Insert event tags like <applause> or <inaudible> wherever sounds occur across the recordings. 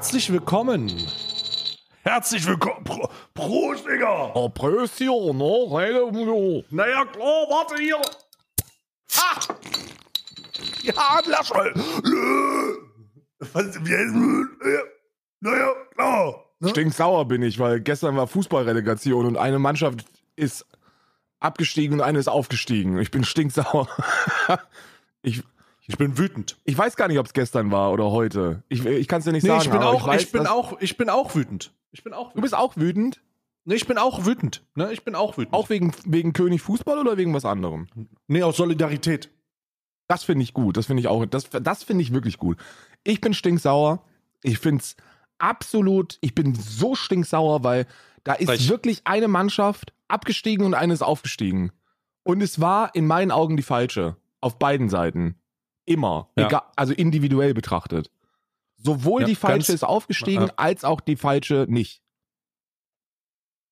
herzlich willkommen. Herzlich willkommen. Pro, Prost, Digga. Oh, Prösschen, ne? Rede, Naja, klar, warte hier. Ah! Ja, Laschel. Was, wie heißt Naja, klar. Ne? Stinksauer bin ich, weil gestern war Fußballrelegation und eine Mannschaft ist abgestiegen und eine ist aufgestiegen. Ich bin stinksauer. <laughs> ich, Ich bin wütend. ich weiß gar nicht, ob es gestern war oder heute. Ich, ich kann es dir nicht Nee, sagen. ich bin auch, ich, weiß, ich bin auch, ich bin auch wütend. Ich bin auch Du wütend. bist auch wütend? Nee, ich bin auch wütend. Ne, ich bin auch wütend. Auch wegen, wegen König Fußball oder wegen was anderem? nee, aus Solidarität. Das finde ich gut. Das finde ich auch. Das, das finde ich wirklich gut. Ich bin stinksauer. Ich finde es absolut. Ich bin so stinksauer, weil da ist Frech. wirklich eine Mannschaft abgestiegen und eine ist aufgestiegen. Und es war in meinen Augen die falsche. Auf beiden Seiten. Immer. Ja. Egal, also individuell betrachtet. Sowohl Ja, die falsche ist aufgestiegen, Ja. als auch die falsche nicht.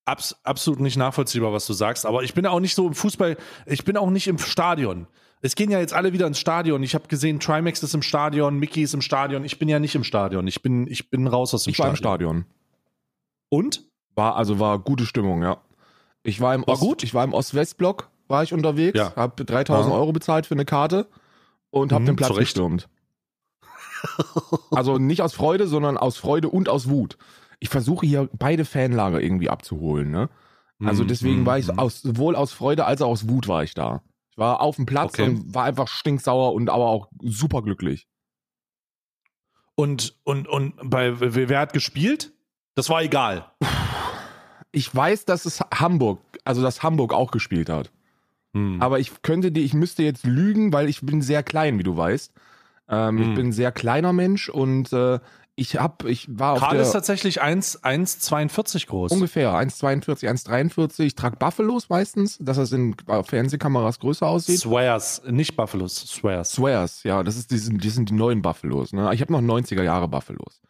Abs absolut nicht nachvollziehbar, was du sagst. Aber ich bin auch nicht so im Fußball, ich bin auch nicht im Stadion. Es gehen ja jetzt alle wieder ins Stadion. Ich habe gesehen, Trimax ist im Stadion, Mickey ist im Stadion. Ich bin ja nicht im Stadion. Ich bin, ich bin raus aus dem Ich war Stadion. im Stadion. Und? War, also war gute Stimmung, ja. Ich war im War Ost, gut? Ich war im Ost-West-Block, war ich unterwegs, Ja. habe 3000 Ja. Euro bezahlt für eine Karte und habe Mhm, den Platz zu Recht. gestürmt. also nicht aus Freude, sondern aus Freude und aus Wut. Ich versuche hier beide Fanlager irgendwie abzuholen, ne? Also Mhm, deswegen war ich mhm. aus, sowohl aus Freude als auch aus Wut war ich da. Ich war auf dem Platz Okay. und war einfach stinksauer und aber auch super glücklich. Und, und, und bei wer hat gespielt? Das war egal. Ich weiß, dass es Hamburg, also dass Hamburg auch gespielt hat. Hm. Aber ich könnte dir, ich müsste jetzt lügen, weil ich bin sehr klein, wie du weißt. Ähm, Ich Hm. bin ein sehr kleiner Mensch und äh, ich hab, ich war auf Karl der ist tatsächlich 1 1,42 groß. ungefähr 1,42, 1,43. Ich trage Buffalos meistens, dass es in Fernsehkameras größer aussieht. Swears, nicht Buffalos, Swears. Swears, ja, das ist die, sind- die sind die neuen Buffalos. Ne? Ich habe noch 90er Jahre Buffalos.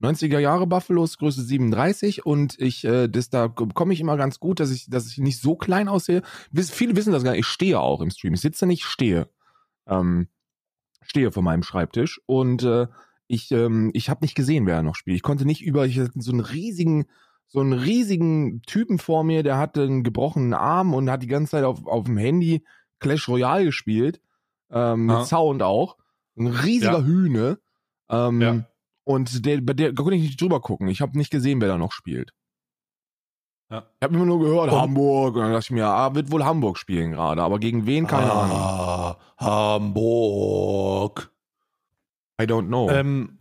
90er Jahre Buffalos, Größe 37 und ich, äh, das, da komme ich immer ganz gut, dass ich, dass ich nicht so klein aussehe. Wiss- Viele wissen das gar nicht. Ich stehe auch im Stream. Ich sitze nicht, ich stehe. Ähm, stehe vor meinem Schreibtisch und äh, ich, ähm, ich habe nicht gesehen, wer noch spielt. Ich konnte nicht über ich hatte so einen riesigen, so einen riesigen Typen vor mir, der hatte einen gebrochenen Arm und hat die ganze Zeit auf, auf dem Handy Clash Royale gespielt. Ähm, mit. Sound auch. Ein riesiger Ja. Hühne. Ähm, Ja. Und der, bei der konnte ich nicht drüber gucken. Ich habe nicht gesehen, wer da noch spielt. Ja. Ich habe immer nur gehört, Und- Hamburg. Und dann dachte ich mir, ah, wird wohl Hamburg spielen gerade. Aber gegen wen? Keine Ahnung. ah, Hamburg. I don't know. Ähm,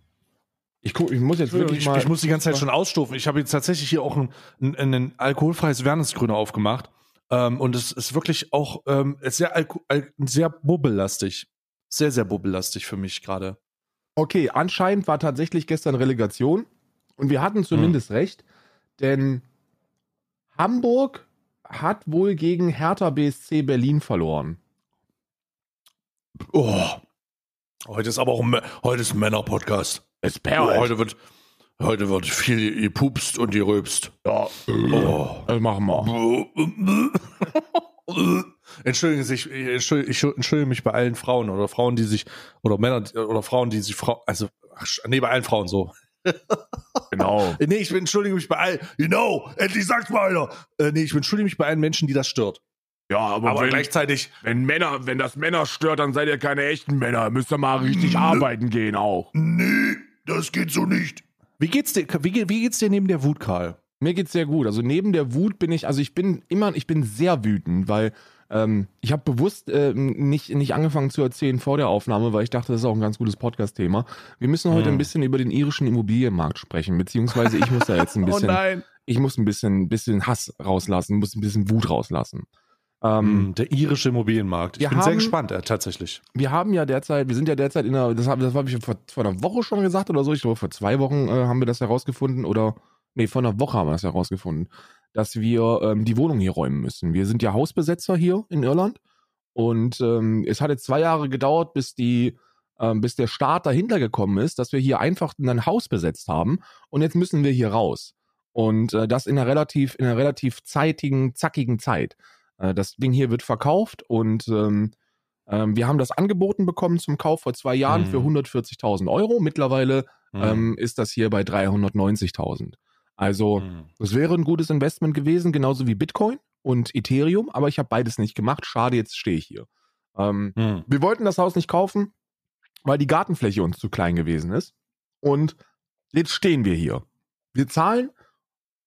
ich, guck, ich muss jetzt wirklich ich, mal. ich muss die ganze Zeit schon ausstufen. Ich habe jetzt tatsächlich hier auch ein, ein, ein alkoholfreies Wernesgrüne aufgemacht. Ähm, und es ist wirklich auch ähm, sehr, alko al sehr bubbellastig. Sehr, sehr bubbellastig für mich gerade. Okay, anscheinend war tatsächlich gestern Relegation und wir hatten zumindest recht, denn Hamburg hat wohl gegen Hertha BSC Berlin verloren. Oh. Heute ist aber auch heute ist ein Männer-Podcast. Es Oh, heute wird heute wird viel gepupst und gerülpst. Ja, Oh. das machen wir. Entschuldigen Sie, ich, ich entschuldige, ich entschuldige mich bei allen Frauen oder Frauen, die sich, oder Männer oder Frauen, die sich Frau, also, ach, nee, bei allen Frauen so. <laughs> Genau. Nee, ich entschuldige mich bei allen, you know, endlich sag's mal einer. Äh, nee, ich entschuldige mich bei allen Menschen, die das stört. Ja, aber, Aber wenn, gleichzeitig, wenn Männer, wenn das Männer stört, dann seid ihr keine echten Männer. Müsst ihr mal richtig arbeiten gehen auch. nee, das geht so nicht. Wie geht's dir, wie, wie geht's dir neben der Wut, Karl? Mir geht's sehr gut. Also neben der Wut bin ich, also ich bin immer, ich bin sehr wütend, weil ähm, ich habe bewusst äh, nicht, nicht angefangen zu erzählen vor der Aufnahme, weil ich dachte, das ist auch ein ganz gutes Podcast-Thema. Wir müssen heute Hm. ein bisschen über den irischen Immobilienmarkt sprechen, beziehungsweise ich muss da jetzt ein <laughs> Oh bisschen, nein. ich muss ein bisschen, bisschen Hass rauslassen, muss ein bisschen Wut rauslassen. Ähm, Hm, der irische Immobilienmarkt. Ich bin sehr haben- gespannt, äh, tatsächlich. wir haben ja derzeit, wir sind ja derzeit in einer, das habe das hab ich vor, vor einer Woche schon gesagt oder so, ich glaube vor zwei Wochen äh, haben wir das herausgefunden oder, nee, vor einer Woche haben wir das herausgefunden, dass wir ähm, die Wohnung hier räumen müssen. Wir sind ja Hausbesetzer hier in Irland und ähm, es hat jetzt zwei Jahre gedauert, bis die, ähm, bis der Staat dahinter gekommen ist, dass wir hier einfach ein Haus besetzt haben und jetzt müssen wir hier raus. Und äh, das in einer relativ, in einer relativ zeitigen, zackigen Zeit. Äh, das Ding hier wird verkauft und ähm, ähm, wir haben das angeboten bekommen zum Kauf vor zwei Jahren Mhm. für 140.000 Euro. Mittlerweile mhm. ähm, ist das hier bei 390.000. Also, mhm. das wäre ein gutes Investment gewesen, genauso wie Bitcoin und Ethereum, aber ich habe beides nicht gemacht. Schade, jetzt stehe ich hier. Ähm, mhm. Wir wollten das Haus nicht kaufen, weil die Gartenfläche uns zu klein gewesen ist. Und jetzt stehen wir hier. Wir zahlen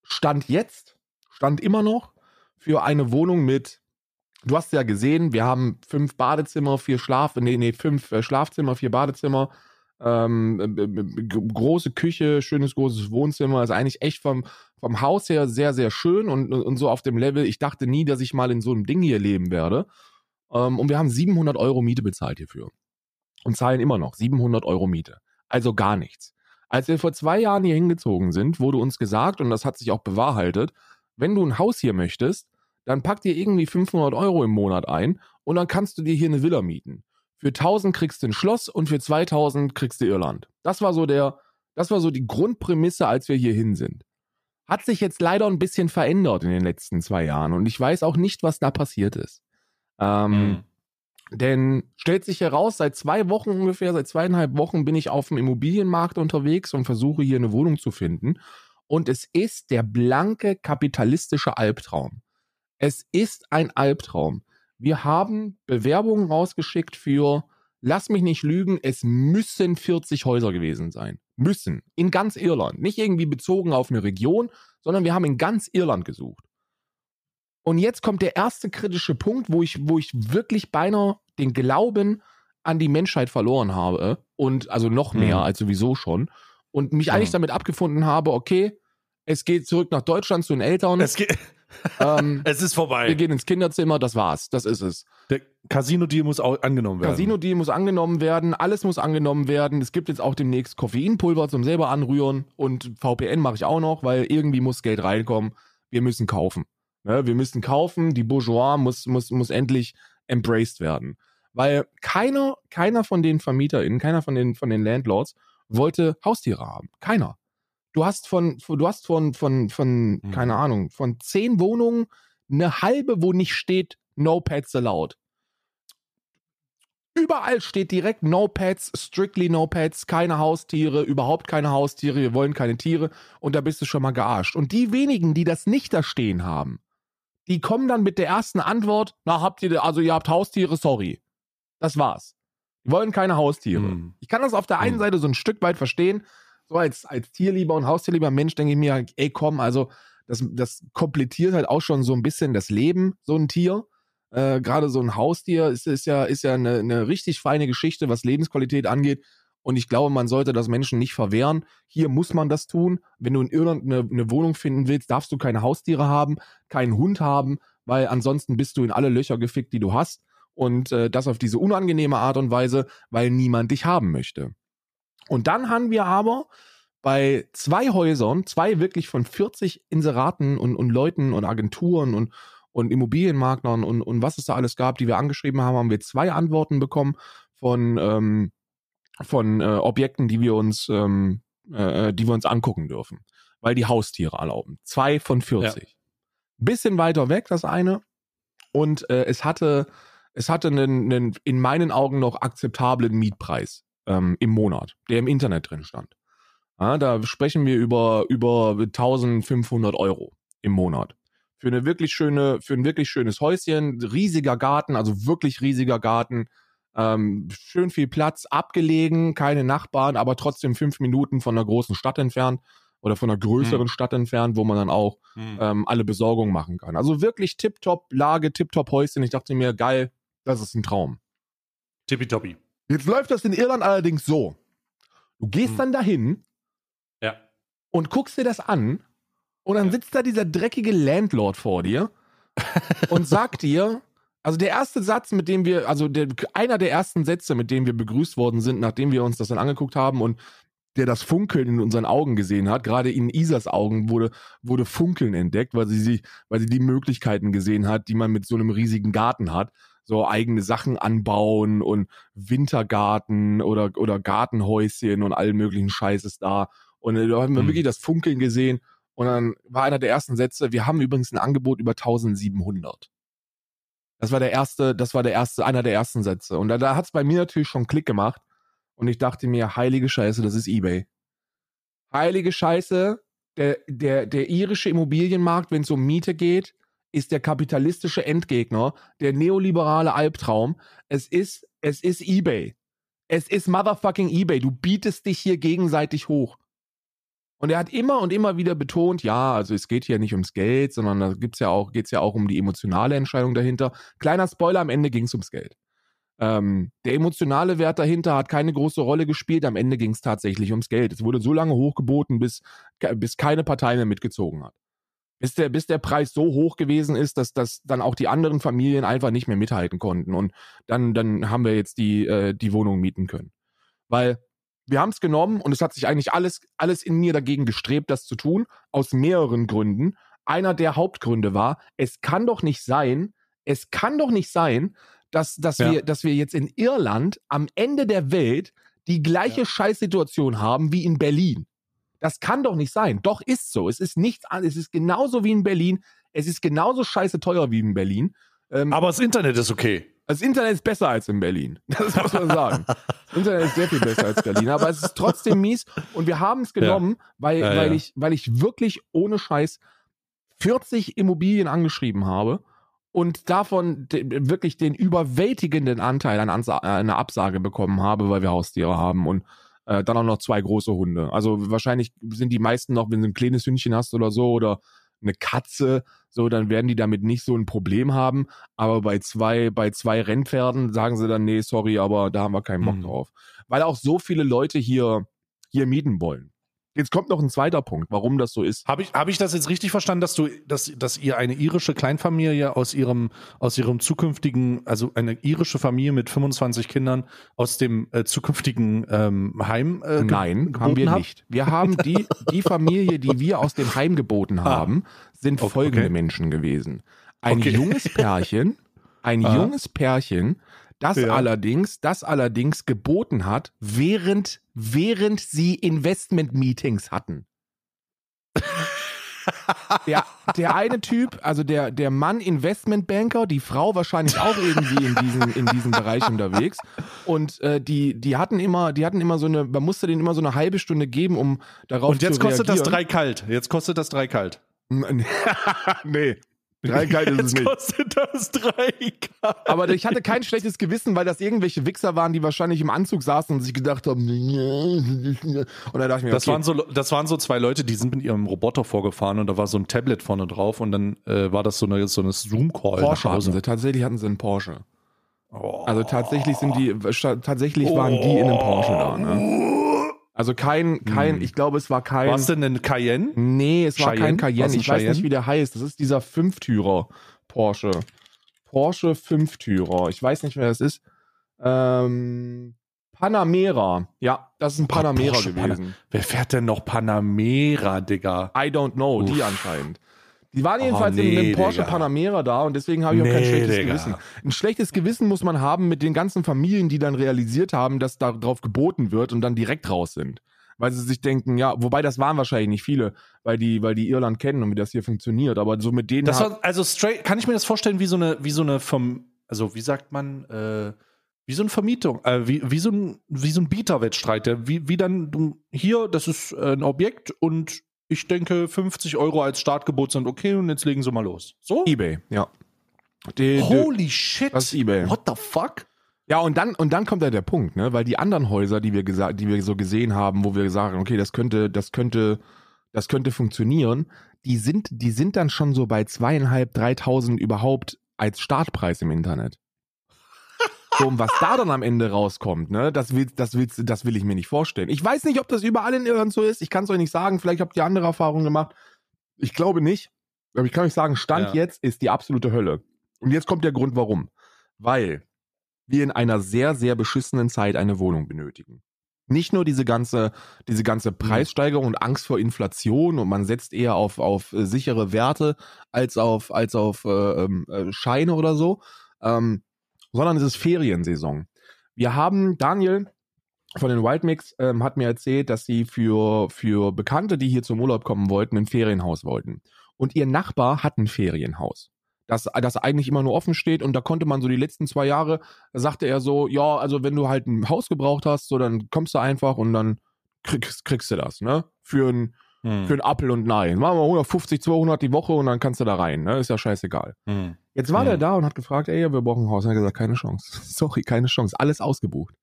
Stand jetzt, Stand immer noch, für eine Wohnung mit, du hast ja gesehen, wir haben fünf Badezimmer, vier Schlaf, nee, nee, fünf äh, Schlafzimmer, vier Badezimmer, ähm, äh, äh, große Küche, schönes großes Wohnzimmer, ist eigentlich echt vom, vom Haus her sehr, sehr schön und, und so auf dem Level. Ich dachte nie, dass ich mal in so einem Ding hier leben werde. Ähm, und wir haben 700 Euro Miete bezahlt hierfür. Und zahlen immer noch 700 Euro Miete. Also gar nichts. Als wir vor zwei Jahren hier hingezogen sind, wurde uns gesagt, und das hat sich auch bewahrheitet, wenn du ein Haus hier möchtest, dann pack dir irgendwie 500 Euro im Monat ein und dann kannst du dir hier eine Villa mieten. Für 1000 kriegst du ein Schloss und für 2000 kriegst du Irland. Das war so der, das war so die Grundprämisse, als wir hier hin sind. Hat sich jetzt leider ein bisschen verändert in den letzten zwei Jahren und ich weiß auch nicht, was da passiert ist. Ähm, mhm. Denn stellt sich heraus, seit zwei Wochen ungefähr, seit zweieinhalb Wochen bin ich auf dem Immobilienmarkt unterwegs und versuche hier eine Wohnung zu finden. Und es ist der blanke kapitalistische Albtraum. Es ist ein Albtraum. Wir haben Bewerbungen rausgeschickt für, lass mich nicht lügen, es müssen 40 Häuser gewesen sein. Müssen. In ganz Irland. Nicht irgendwie bezogen auf eine Region, sondern wir haben in ganz Irland gesucht. Und jetzt kommt der erste kritische Punkt, wo ich, wo ich wirklich beinahe den Glauben an die Menschheit verloren habe. Und also noch mehr mhm. als sowieso schon. Und mich mhm. eigentlich damit abgefunden habe, okay, es geht zurück nach Deutschland zu den Eltern. Es geht. <laughs> Ähm, es ist vorbei. Wir gehen ins Kinderzimmer, das war's. Das ist es. Der Casino-Deal muss auch angenommen werden. Casino-Deal muss angenommen werden, alles muss angenommen werden. Es gibt jetzt auch demnächst Koffeinpulver zum selber anrühren und VPN mache ich auch noch, weil irgendwie muss Geld reinkommen. Wir müssen kaufen. Ne? Wir müssen kaufen, die Bourgeois muss, muss, muss endlich embraced werden. Weil keiner, keiner von den VermieterInnen, keiner von den, von den Landlords wollte Haustiere haben. Keiner. Du hast von, du hast von, von, von, mhm. keine Ahnung, von zehn Wohnungen eine halbe, wo nicht steht, no pets allowed. Überall steht direkt No Pets, strictly No Pets, keine Haustiere, überhaupt keine Haustiere, wir wollen keine Tiere und da bist du schon mal gearscht. Und die wenigen, die das nicht da stehen haben, die kommen dann mit der ersten Antwort, na habt ihr, also ihr habt Haustiere, sorry. Das war's. Die wollen keine Haustiere. Mhm. Ich kann das auf der einen mhm. Seite so ein Stück weit verstehen, so als, als tierlieber und haustierlieber Mensch denke ich mir, ey komm, also das, das komplettiert halt auch schon so ein bisschen das Leben, so ein Tier. Äh, Gerade so ein Haustier ist, ist ja, ist ja eine, eine richtig feine Geschichte, was Lebensqualität angeht. Und ich glaube, man sollte das Menschen nicht verwehren. Hier muss man das tun. Wenn du in Irland eine, eine Wohnung finden willst, darfst du keine Haustiere haben, keinen Hund haben, weil ansonsten bist du in alle Löcher gefickt, die du hast. Und äh, das auf diese unangenehme Art und Weise, weil niemand dich haben möchte. Und dann haben wir aber bei zwei Häusern, zwei wirklich von 40 Inseraten und, und Leuten und Agenturen und, und Immobilienmaklern und, und was es da alles gab, die wir angeschrieben haben, haben wir zwei Antworten bekommen von, ähm, von äh, Objekten, die wir uns, ähm, äh, die wir uns angucken dürfen, weil die Haustiere erlauben. Zwei von 40. Ja. Bisschen weiter weg, das eine. Und äh, es hatte, es hatte einen, einen in meinen Augen noch akzeptablen Mietpreis ähm, im Monat, der im Internet drin stand. Ja, da sprechen wir über, über 1500 Euro im Monat. Für eine wirklich schöne, für ein wirklich schönes Häuschen, riesiger Garten, also wirklich riesiger Garten, ähm, schön viel Platz, abgelegen, keine Nachbarn, aber trotzdem fünf Minuten von einer großen Stadt entfernt oder von einer größeren hm. Stadt entfernt, wo man dann auch hm. ähm, alle Besorgungen machen kann. Also wirklich tipptopp Lage, tipptopp Häuschen. Ich dachte mir, geil, das ist ein Traum. Tippitoppi. Jetzt läuft das in Irland allerdings so. Du gehst hm. dann dahin ja. und guckst dir das an und dann ja. sitzt da dieser dreckige Landlord vor dir <laughs> und sagt dir, also der erste Satz, mit dem wir, also der, einer der ersten Sätze, mit denen wir begrüßt worden sind, nachdem wir uns das dann angeguckt haben und der das Funkeln in unseren Augen gesehen hat, gerade in Isas Augen wurde, wurde Funkeln entdeckt, weil sie, sie, weil sie die Möglichkeiten gesehen hat, die man mit so einem riesigen Garten hat so eigene Sachen anbauen und Wintergarten oder, oder Gartenhäuschen und allen möglichen Scheißes da. Und äh, da haben wir mhm. wirklich das Funkeln gesehen. Und dann war einer der ersten Sätze, wir haben übrigens ein Angebot über 1700. Das war der erste, das war der erste, einer der ersten Sätze. Und da, da hat es bei mir natürlich schon Klick gemacht. Und ich dachte mir, heilige Scheiße, das ist Ebay. heilige Scheiße, der, der, der irische Immobilienmarkt, wenn es um Miete geht, ist der kapitalistische Endgegner, der neoliberale Albtraum. Es ist, es ist eBay. Es ist motherfucking eBay. Du bietest dich hier gegenseitig hoch. Und er hat immer und immer wieder betont, ja, also es geht hier nicht ums Geld, sondern da gibt's ja auch, geht's ja auch um die emotionale Entscheidung dahinter. Kleiner Spoiler, am Ende ging's ums Geld. Ähm, der emotionale Wert dahinter hat keine große Rolle gespielt. Am Ende ging's tatsächlich ums Geld. Es wurde so lange hochgeboten, bis, bis keine Partei mehr mitgezogen hat. Bis der, bis der Preis so hoch gewesen ist, dass, dass dann auch die anderen Familien einfach nicht mehr mithalten konnten. Und dann, dann haben wir jetzt die, äh, die Wohnung mieten können. Weil wir haben es genommen und es hat sich eigentlich alles, alles in mir dagegen gestrebt, das zu tun, aus mehreren Gründen. Einer der Hauptgründe war, es kann doch nicht sein, es kann doch nicht sein, dass, dass, Ja. wir, dass wir jetzt in Irland am Ende der Welt die gleiche Scheißsituation haben wie in Berlin. Das kann doch nicht sein. Doch ist so. Es ist nichts an, es ist genauso wie in Berlin. Es ist genauso scheiße teuer wie in Berlin. Ähm, Aber das Internet ist okay. das Internet ist besser als in Berlin. <laughs> Das muss man sagen. Das Internet ist sehr viel besser als Berlin, aber es ist trotzdem mies. Und wir haben es genommen, weil, Ja, weil, ja. Ich, weil ich wirklich ohne Scheiß 40 Immobilien angeschrieben habe und davon de, wirklich den überwältigenden Anteil an Ansa einer Absage bekommen habe, weil wir Haustiere haben und äh, dann auch noch zwei große Hunde. Also wahrscheinlich sind die meisten noch, wenn du ein kleines Hündchen hast oder so oder eine Katze, so, dann werden die damit nicht so ein Problem haben. Aber bei zwei, bei zwei Rennpferden sagen sie dann, nee, sorry, aber da haben wir keinen Bock Mhm. drauf. Weil auch so viele Leute hier, hier mieten wollen. Jetzt kommt noch ein zweiter Punkt, warum das so ist. Habe ich, hab ich das jetzt richtig verstanden, dass du, dass, dass ihr eine irische Kleinfamilie aus ihrem, aus ihrem zukünftigen, also eine irische Familie mit 25 Kindern aus dem äh, zukünftigen ähm, Heim äh, Nein, haben wir habt? nicht. Wir haben die, die Familie, die wir aus dem Heim geboten Ah. haben, sind Okay. folgende Menschen gewesen. Ein Okay. junges Pärchen, ein <laughs> Ah. junges Pärchen, das Ja. allerdings, das allerdings geboten hat, während, während sie Investment-Meetings hatten. Der, der eine Typ, also der, der Mann Investmentbanker, die Frau wahrscheinlich auch irgendwie in diesem, in diesem Bereich unterwegs. Und äh, die, die hatten immer, die hatten immer so eine, man musste denen immer so eine halbe Stunde geben, um darauf Und jetzt zu kostet das reagieren. drei kalt. Jetzt kostet das drei kalt. <laughs> nee. Drei kalt ist es nicht. kostet das drei kalt. Aber ich hatte kein schlechtes Gewissen, weil das irgendwelche Wichser waren, die wahrscheinlich im Anzug saßen und sich gedacht haben, und dann dachte ich mir, Das, okay, waren so, das waren so zwei Leute, die sind mit ihrem Roboter vorgefahren und da war so ein Tablet vorne drauf und dann äh, war das so eine, so eine Zoom-Call Porsche hatten sie. Tatsächlich hatten sie einen Porsche. Oh. Also tatsächlich sind die, tatsächlich waren die in einem Porsche da, ne? Also kein, kein, Hm. ich glaube, es war kein. War es denn ein Cayenne? Nee, es war kein Cheyenne? Cayenne. Ich weiß Cheyenne? nicht, wie der heißt. Das ist dieser Fünftürer Porsche. Porsche Fünftürer. Ich weiß nicht, wer das ist. Ähm, Panamera. Ja, das ist ein Panamera Porsche gewesen. Wer fährt denn noch Panamera, Digga? I don't know, die Uff. anscheinend. Die waren jedenfalls Oh, nee, in einem Porsche Digga. Panamera da und deswegen habe ich auch kein schlechtes Digga. Gewissen. Ein schlechtes Gewissen muss man haben mit den ganzen Familien, die dann realisiert haben, dass darauf geboten wird und dann direkt raus sind. Weil sie sich denken, ja, wobei das waren wahrscheinlich nicht viele, weil die, weil die Irland kennen und wie das hier funktioniert, aber so mit denen. War, also straight, kann ich mir das vorstellen, wie so eine, wie so eine vom, also wie sagt man, äh, wie so eine Vermietung, äh, wie, wie so ein, wie so ein Bieterwettstreit, der, wie, wie dann, du, hier, das ist ein Objekt und ich denke, 50 Euro als Startgebot sind okay und jetzt legen sie mal los. So? Ebay, ja. Die, die, Holy shit. das ist eBay. What the fuck? Ja, und dann, und dann kommt ja der Punkt, ne? Weil die anderen Häuser, die wir gesagt, die wir so gesehen haben, wo wir sagen, okay, das könnte, das könnte, das könnte funktionieren, die sind, die sind dann schon so bei zweieinhalb, dreitausend überhaupt als Startpreis im Internet. Und was da dann am Ende rauskommt, ne, das will, das will, das will ich mir nicht vorstellen. Ich weiß nicht, ob das überall in Irland so ist. Ich kann es euch nicht sagen. Vielleicht habt ihr andere Erfahrungen gemacht. Ich glaube nicht. Aber ich kann euch sagen, Stand Ja. jetzt ist die absolute Hölle. Und jetzt kommt der Grund, warum. Weil wir in einer sehr, sehr beschissenen Zeit eine Wohnung benötigen. Nicht nur diese ganze, diese ganze Preissteigerung und Angst vor Inflation und man setzt eher auf, auf äh, sichere Werte als auf, als auf äh, ähm, äh, Scheine oder so, ähm, sondern es ist Feriensaison. Wir haben, Daniel von den Wild ähm, hat mir erzählt, dass sie für, für Bekannte, die hier zum Urlaub kommen wollten, ein Ferienhaus wollten. Und ihr Nachbar hat ein Ferienhaus das, das eigentlich immer nur offen steht und da konnte man so die letzten zwei Jahre, sagte er so, ja, also wenn du halt ein Haus gebraucht hast, so dann kommst du einfach und dann kriegst, kriegst du das, ne? Für ein, Hm. für ein Apfel und Nein. Machen wir 150, 200 die Woche und dann kannst du da rein, ne? Ist ja scheißegal. Hm. Jetzt war Hm. der da und hat gefragt, ey, wir brauchen ein Haus. Und er hat gesagt, keine Chance. <laughs> Sorry, keine Chance. Alles ausgebucht.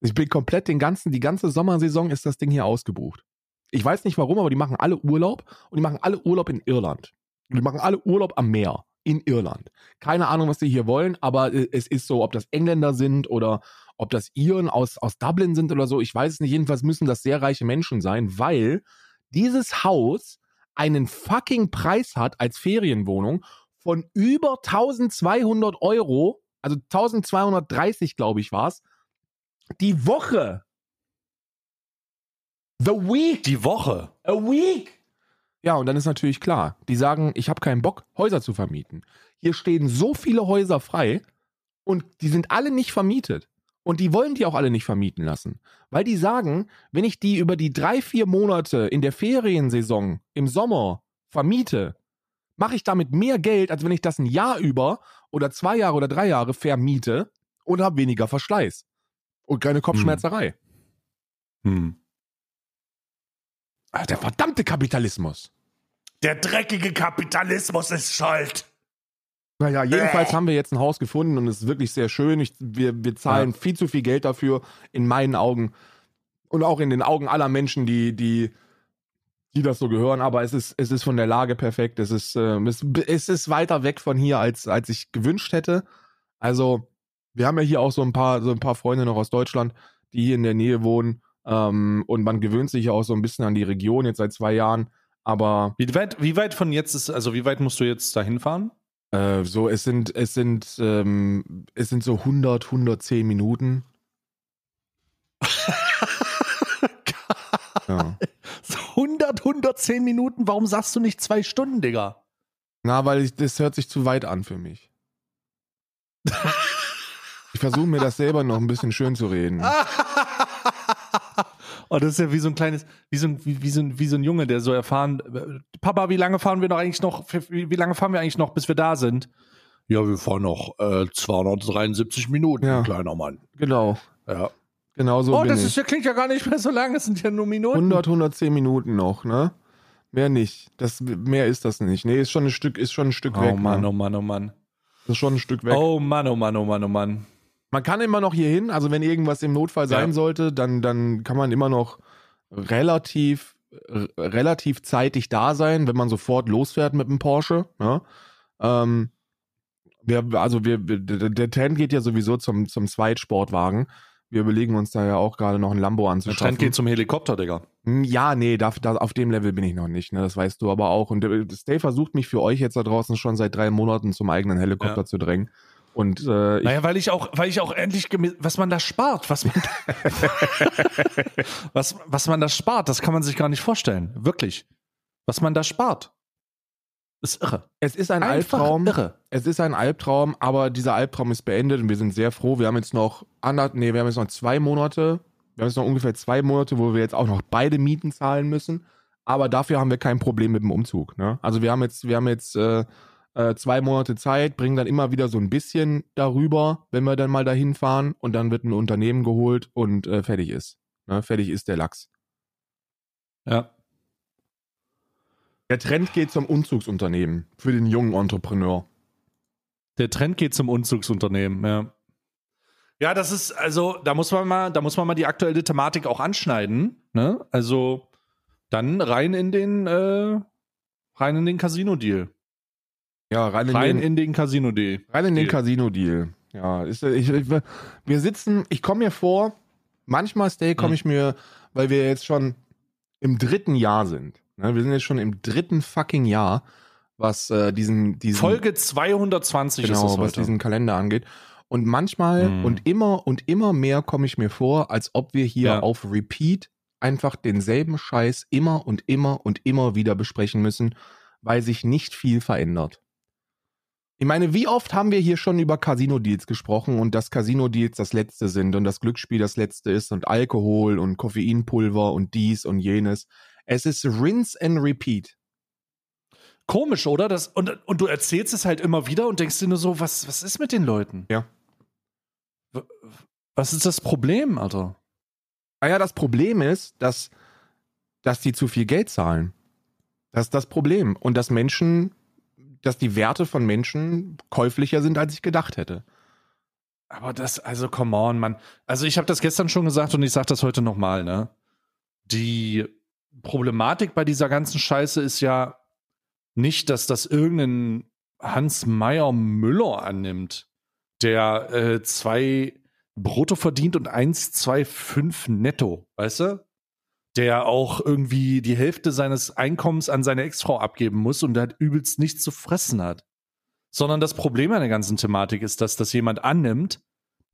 Ich bin komplett den ganzen, die ganze Sommersaison ist das Ding hier ausgebucht. Ich weiß nicht warum, aber die machen alle Urlaub und die machen alle Urlaub in Irland. Und die machen alle Urlaub am Meer in Irland. Keine Ahnung, was die hier wollen, aber äh, es ist so, ob das Engländer sind oder ob das Iren aus, aus Dublin sind oder so. Ich weiß es nicht. Jedenfalls müssen das sehr reiche Menschen sein, weil dieses Haus einen fucking Preis hat als Ferienwohnung von über 1200 Euro, also 1230, glaube ich, war's, die Woche. The week. Die Woche. A week. Ja, und dann ist natürlich klar, die sagen, ich habe keinen Bock, Häuser zu vermieten. Hier stehen so viele Häuser frei und die sind alle nicht vermietet. Und die wollen die auch alle nicht vermieten lassen. Weil die sagen, wenn ich die über die drei, vier Monate in der Feriensaison im Sommer vermiete, mache ich damit mehr Geld, als wenn ich das ein Jahr über oder zwei Jahre oder drei Jahre vermiete und habe weniger Verschleiß. Und keine Kopfschmerzerei. Hm. Der verdammte Kapitalismus. Der dreckige Kapitalismus ist schuld. Naja, jedenfalls haben wir jetzt ein Haus gefunden und es ist wirklich sehr schön. Ich, wir, wir zahlen Ja. viel zu viel Geld dafür, in meinen Augen. Und auch in den Augen aller Menschen, die, die, die das so gehören. Aber es ist, es ist von der Lage perfekt. Es ist, ähm, es, es ist weiter weg von hier, als, als ich gewünscht hätte. Also, wir haben ja hier auch so ein paar, so ein paar Freunde noch aus Deutschland, die hier in der Nähe wohnen. Ähm, und man gewöhnt sich ja auch so ein bisschen an die Region jetzt seit zwei Jahren. Aber Wie weit, wie weit von jetzt ist, also wie weit musst du jetzt dahin fahren? Äh, so, es sind, es sind, ähm, es sind so 100, 110 Minuten. <laughs> Ja. So 100, 110 Minuten, warum sagst du nicht zwei Stunden, Digga? Na, weil ich, das hört sich zu weit an für mich. <laughs> Ich versuche mir das selber noch ein bisschen schön zu reden. <laughs> oh, das ist ja wie so ein kleines, wie so ein, wie, wie so ein, wie so ein Junge, der so erfahren, äh, Papa, wie lange fahren wir noch eigentlich noch, wie, wie lange fahren wir eigentlich noch, bis wir da sind? Ja, wir fahren noch äh, 273 Minuten, Ja. kleiner Mann. Genau. Ja. Genau so oh, das ist, klingt ja gar nicht mehr so lang, das sind ja nur Minuten. 100, 110 Minuten noch, ne? Mehr nicht. Das, mehr ist das nicht. Nee, ist schon ein Stück, ist schon ein Stück Oh weg. Mann, ne? oh Mann, oh Mann. Das ist schon ein Stück weg. Oh Mann, oh Mann, oh Mann, oh Mann. Man kann immer noch hier hin, also wenn irgendwas im Notfall sein Ja. sollte, dann, dann kann man immer noch relativ, relativ zeitig da sein, wenn man sofort losfährt mit dem Porsche. Ja? Ähm, wir, also wir, der der Trend geht ja sowieso zum, zum Zweitsportwagen. Wir überlegen uns da ja auch gerade noch ein Lambo Der anzuschaffen. Trend geht zum Helikopter, Digga. Hm, Ja, nee, da, da, auf dem Level bin ich noch nicht, ne? Das weißt du aber auch. Und der- Stay versucht mich für euch jetzt da draußen schon seit drei Monaten zum eigenen Helikopter Ja. zu drängen. Und äh, ich, Naja, weil ich auch, weil ich auch endlich, was man da spart, was man, <laughs> was, was man da spart, das kann man sich gar nicht vorstellen. Wirklich. Was man da spart. Ist irre. es ist ein Einfach Albtraum. irre. Es ist ein Albtraum, aber dieser Albtraum ist beendet und wir sind sehr froh. Wir haben jetzt noch ander, nee, wir haben jetzt noch zwei Monate. Wir haben jetzt noch ungefähr zwei Monate, wo wir jetzt auch noch beide Mieten zahlen müssen. Aber dafür haben wir kein Problem mit dem Umzug. Ne? Also wir haben jetzt, wir haben jetzt äh, äh, zwei Monate Zeit, bringen dann immer wieder so ein bisschen darüber, wenn wir dann mal dahin fahren und dann wird ein Unternehmen geholt und äh, fertig ist. Ne? Fertig ist der Lachs. Ja. Der Trend geht zum Umzugsunternehmen für den jungen Entrepreneur. Der Trend geht zum Umzugsunternehmen, ja. Ja, das ist, also, da muss man mal, da muss man mal die aktuelle Thematik auch anschneiden, ne? Also, dann rein in den, äh, rein in den Casino-Deal. Ja, rein in Rein den, in den Casino-Deal. Rein in den Deal. Casino-Deal. Ja, ist, ich, ich, wir sitzen, ich komme mir vor, manchmal, Stay, komme Hm. ich mir, weil wir jetzt schon im dritten Jahr sind. Ne? Wir sind jetzt schon im dritten fucking Jahr, was äh, diesen, diesen Folge 220 ist genau, das was heute. diesen Kalender angeht. Und manchmal Hm. und immer und immer mehr komme ich mir vor, als ob wir hier Ja. auf Repeat einfach denselben Scheiß immer und immer und immer wieder besprechen müssen, weil sich nicht viel verändert. Ich meine, wie oft haben wir hier schon über Casino-Deals gesprochen und dass Casino-Deals das letzte sind und das Glücksspiel das letzte ist und Alkohol und Koffeinpulver und dies und jenes. Es ist rinse and repeat. Komisch, oder? Das, und, und du erzählst es halt immer wieder und denkst dir nur so, was, was ist mit den Leuten? Ja. Was ist das Problem, Alter? Naja, das Problem ist, dass, dass die zu viel Geld zahlen. Das ist das Problem. Und dass Menschen, dass die Werte von Menschen käuflicher sind, als ich gedacht hätte. Aber das, also come on, Mann. Also ich habe das gestern schon gesagt und ich sage das heute nochmal, ne? Die Problematik bei dieser ganzen Scheiße ist ja nicht, dass das irgendein Hans Meyer Müller annimmt, der äh, zwei brutto verdient und 1,25 netto, weißt du? Der auch irgendwie die Hälfte seines Einkommens an seine Ex-Frau abgeben muss und halt übelst nichts zu fressen hat. Sondern das Problem an der ganzen Thematik ist, dass das jemand annimmt,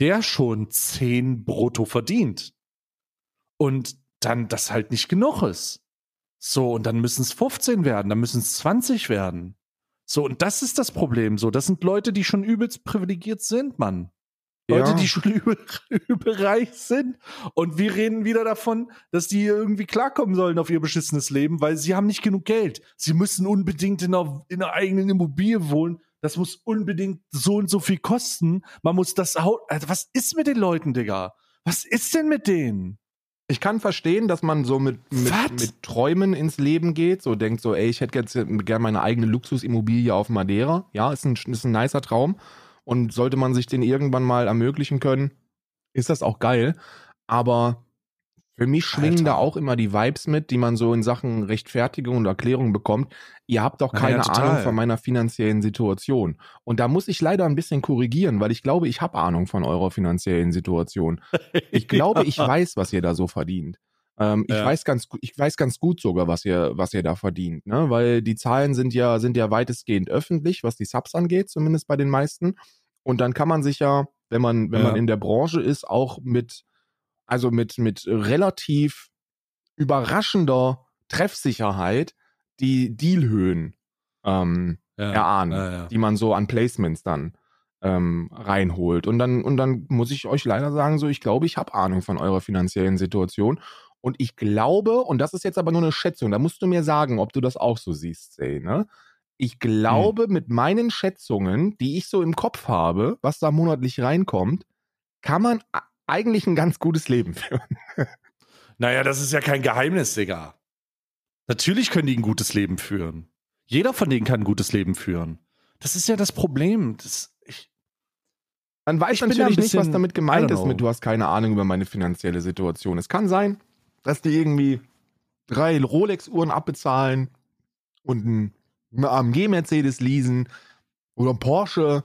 der schon 10 brutto verdient. Und dann das halt nicht genug ist. So, und dann müssen es 15 werden, dann müssen es 20 werden. So, und das ist das Problem. So, das sind Leute, die schon übelst privilegiert sind, Mann. Leute, Ja. die schon <laughs> übel, übelreich sind. Und wir reden wieder davon, dass die irgendwie klarkommen sollen auf ihr beschissenes Leben, weil sie haben nicht genug Geld. Sie müssen unbedingt in einer, in einer eigenen Immobilie wohnen. Das muss unbedingt so und so viel kosten. Man muss das Haus. Also, was ist mit den Leuten, Digga? Was ist denn mit denen? Ich kann verstehen, dass man so mit, mit, mit Träumen ins Leben geht, so denkt so, ey, ich hätte jetzt gerne meine eigene Luxusimmobilie auf Madeira. Ja, ist ein, ist ein nicer Traum. Und sollte man sich den irgendwann mal ermöglichen können, ist das auch geil. Aber für mich schwingen Alter. da auch immer die Vibes mit, die man so in Sachen Rechtfertigung und Erklärung bekommt. Ihr habt doch Ja, keine ja. Ahnung von meiner finanziellen Situation. Und da muss ich leider ein bisschen korrigieren, weil ich glaube, ich habe Ahnung von eurer finanziellen Situation. Ich glaube, ich <laughs> weiß, was ihr da so verdient. Ähm, ich Ja. weiß ganz, ich weiß ganz gut sogar, was ihr, was ihr da verdient, ne? Weil die Zahlen sind ja, sind ja weitestgehend öffentlich, was die Subs angeht, zumindest bei den meisten. Und dann kann man sich ja, wenn man, wenn Ja. man in der Branche ist, auch mit, also mit, mit relativ überraschender Treffsicherheit die Dealhöhen ähm, Ja, erahnen, ja, ja. die man so an Placements dann ähm, reinholt. Und dann, und dann muss ich euch leider sagen, so, ich glaube, ich habe Ahnung von eurer finanziellen Situation. Und ich glaube, und das ist jetzt aber nur eine Schätzung, da musst du mir sagen, ob du das auch so siehst, Zay, ne? Ich glaube, mit meinen Schätzungen, die ich so im Kopf habe, was da monatlich reinkommt, kann man eigentlich ein ganz gutes Leben <laughs> führen. Naja, das ist ja kein Geheimnis, Digga. Natürlich können die ein gutes Leben führen. Jeder von denen kann ein gutes Leben führen. Das ist ja das Problem. Das, ich, Man weiß Ich natürlich ein nicht, was bisschen- damit gemeint ist mit, du hast keine Ahnung über meine finanzielle Situation. Es kann sein, dass die irgendwie drei Rolex-Uhren abbezahlen und ein eine AMG-Mercedes leasen oder ein Porsche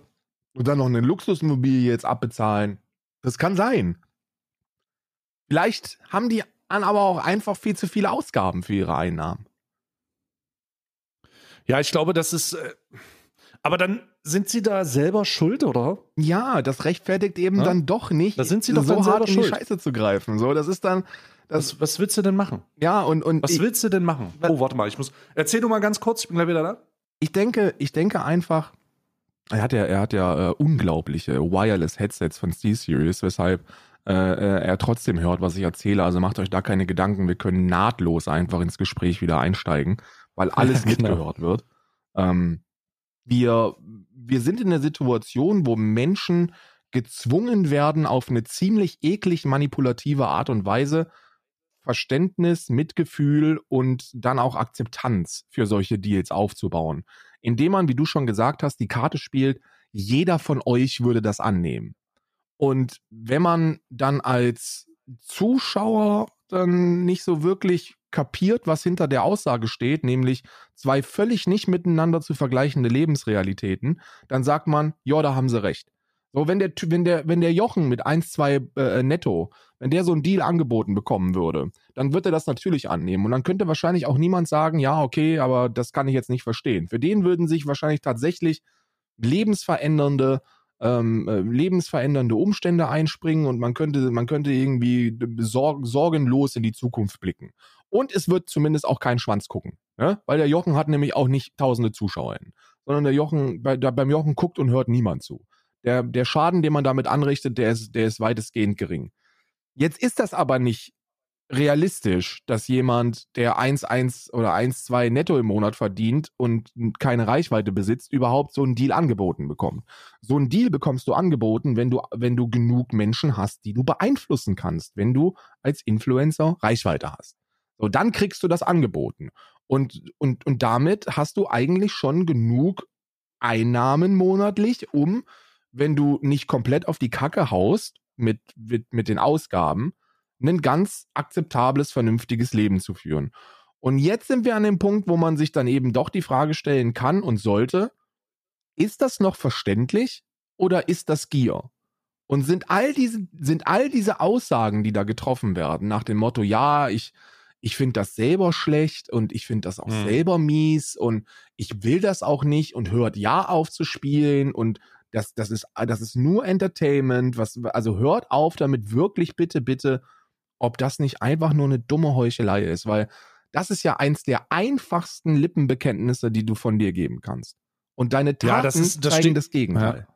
und dann noch eine Luxusimmobilie jetzt abbezahlen. Das kann sein. Vielleicht haben die dann aber auch einfach viel zu viele Ausgaben für ihre Einnahmen. ja, ich glaube, das ist. Äh, aber dann sind sie da selber schuld, oder? Ja, das rechtfertigt eben Ja? dann doch nicht, Da sind sie doch so hart in die schuld. Scheiße zu greifen. So, das ist dann, das, Was, was willst du denn machen? ja, und, und Was ich, willst du denn machen? Oh, warte mal, ich muss. Erzähl du mal ganz kurz, ich bin gleich wieder da. ich denke, ich denke einfach, er hat ja, er hat ja äh, unglaubliche Wireless Headsets von SteelSeries, weshalb äh, äh, er trotzdem hört, was ich erzähle. Also macht euch da keine Gedanken. Wir können nahtlos einfach ins Gespräch wieder einsteigen, weil alles Ja, <laughs> genau. mitgehört wird. Ähm, wir, wir sind in einer Situation, wo Menschen gezwungen werden, auf eine ziemlich eklig manipulative Art und Weise Verständnis, Mitgefühl und dann auch Akzeptanz für solche Deals aufzubauen. Indem man, wie du schon gesagt hast, die Karte spielt, jeder von euch würde das annehmen. Und wenn man dann als Zuschauer dann nicht so wirklich kapiert, was hinter der Aussage steht, nämlich zwei völlig nicht miteinander zu vergleichende Lebensrealitäten, dann sagt man, ja, da haben sie recht. So, wenn der, wenn der, wenn der Jochen mit 1, 2 äh, netto, wenn der so einen Deal angeboten bekommen würde, dann wird er das natürlich annehmen. Und dann könnte wahrscheinlich auch niemand sagen, ja, okay, aber das kann ich jetzt nicht verstehen. Für den würden sich wahrscheinlich tatsächlich lebensverändernde, ähm, äh, lebensverändernde Umstände einspringen und man könnte, man könnte irgendwie sorg sorgenlos in die Zukunft blicken. Und es wird zumindest auch kein Schwanz gucken. Ne? Weil der Jochen hat nämlich auch nicht tausende ZuschauerInnen. Sondern der Jochen, bei, da, beim Jochen guckt und hört niemand zu. Der, der Schaden, den man damit anrichtet, der ist, der ist weitestgehend gering. Jetzt ist das aber nicht realistisch, dass jemand, der 1,1 oder 1,2 netto im Monat verdient und keine Reichweite besitzt, überhaupt so einen Deal angeboten bekommt. So einen Deal bekommst du angeboten, wenn du, wenn du genug Menschen hast, die du beeinflussen kannst, wenn du als Influencer Reichweite hast. So, dann kriegst du das angeboten. Und, und, und damit hast du eigentlich schon genug Einnahmen monatlich, um, wenn du nicht komplett auf die Kacke haust mit, mit, mit den Ausgaben, ein ganz akzeptables, vernünftiges Leben zu führen. Und jetzt sind wir an dem Punkt, wo man sich dann eben doch die Frage stellen kann und sollte, ist das noch verständlich oder ist das Gier? Und sind all diese, sind all diese Aussagen, die da getroffen werden, nach dem Motto, ja, ich, ich finde das selber schlecht und ich finde das auch hm. selber mies und ich will das auch nicht und hört ja auf zu spielen und das, das ist, das ist nur Entertainment, was, also hört auf damit wirklich bitte, bitte ob das nicht einfach nur eine dumme Heuchelei ist, weil das ist ja eins der einfachsten Lippenbekenntnisse, die du von dir geben kannst. Und deine Taten ja, das ist, das zeigen das Gegenteil. Ja.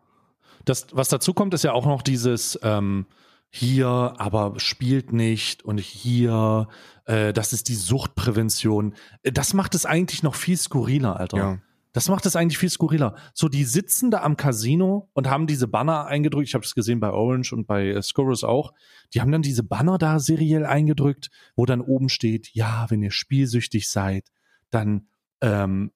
Das, was dazu kommt, ist ja auch noch dieses ähm, hier, aber spielt nicht und hier, äh, das ist die Suchtprävention. Das macht es eigentlich noch viel skurriler, Alter. Ja. Das macht es eigentlich viel skurriler. So, die sitzen da am Casino und haben diese Banner eingedrückt. Ich habe es gesehen bei Orange und bei äh, Scorus auch. Die haben dann diese Banner da seriell eingedrückt, wo dann oben steht, ja, wenn ihr spielsüchtig seid, dann, ähm,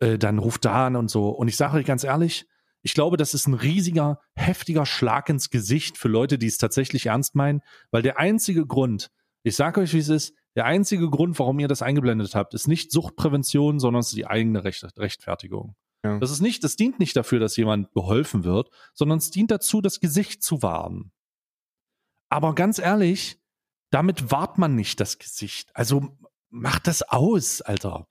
äh, dann ruft da an und so. Und ich sage euch ganz ehrlich, ich glaube, das ist ein riesiger, heftiger Schlag ins Gesicht für Leute, die es tatsächlich ernst meinen, weil der einzige Grund, ich sage euch, wie es ist, der einzige Grund, warum ihr das eingeblendet habt, ist nicht Suchtprävention, sondern es ist die eigene Recht Rechtfertigung. Ja. Das ist nicht, das dient nicht dafür, dass jemand geholfen wird, sondern es dient dazu, das Gesicht zu wahren. Aber ganz ehrlich, damit wahrt man nicht das Gesicht. Also macht das aus, Alter.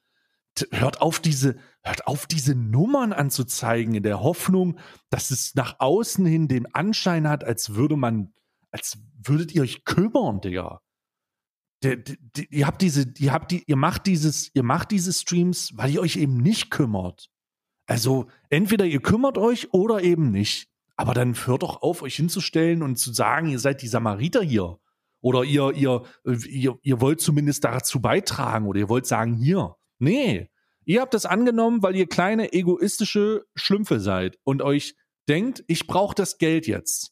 Hört auf diese, hört auf diese Nummern anzuzeigen in der Hoffnung, dass es nach außen hin den Anschein hat, als würde man, als würdet ihr euch kümmern, Digga die, die, ihr habt diese, ihr habt die, ihr macht dieses, ihr macht diese Streams, weil ihr euch eben nicht kümmert. Also entweder ihr kümmert euch oder eben nicht. Aber dann hört doch auf, euch hinzustellen und zu sagen, ihr seid die Samariter hier. Oder ihr, ihr, ihr, ihr wollt zumindest dazu beitragen oder ihr wollt sagen, hier. Nee. Ihr habt das angenommen, weil ihr kleine egoistische Schlümpfe seid und euch denkt, ich brauche das Geld jetzt.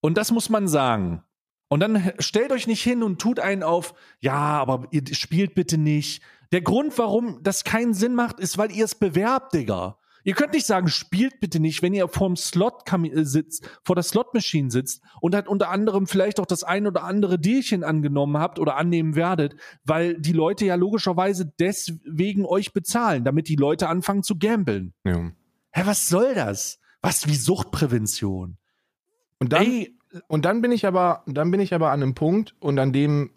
Und das muss man sagen. Und dann stellt euch nicht hin und tut einen auf, ja, aber ihr spielt bitte nicht. Der Grund, warum das keinen Sinn macht, ist, weil ihr es bewerbt, Digga. Ihr könnt nicht sagen, spielt bitte nicht, wenn ihr vorm Slot äh, sitzt, vor der Slot-Machine sitzt und halt unter anderem vielleicht auch das ein oder andere Dealchen angenommen habt oder annehmen werdet, weil die Leute ja logischerweise deswegen euch bezahlen, damit die Leute anfangen zu gambeln. Ja. Hä, was soll das? Was wie Suchtprävention? Und dann, Ey, und dann bin ich aber, dann bin ich aber an einem Punkt und an dem,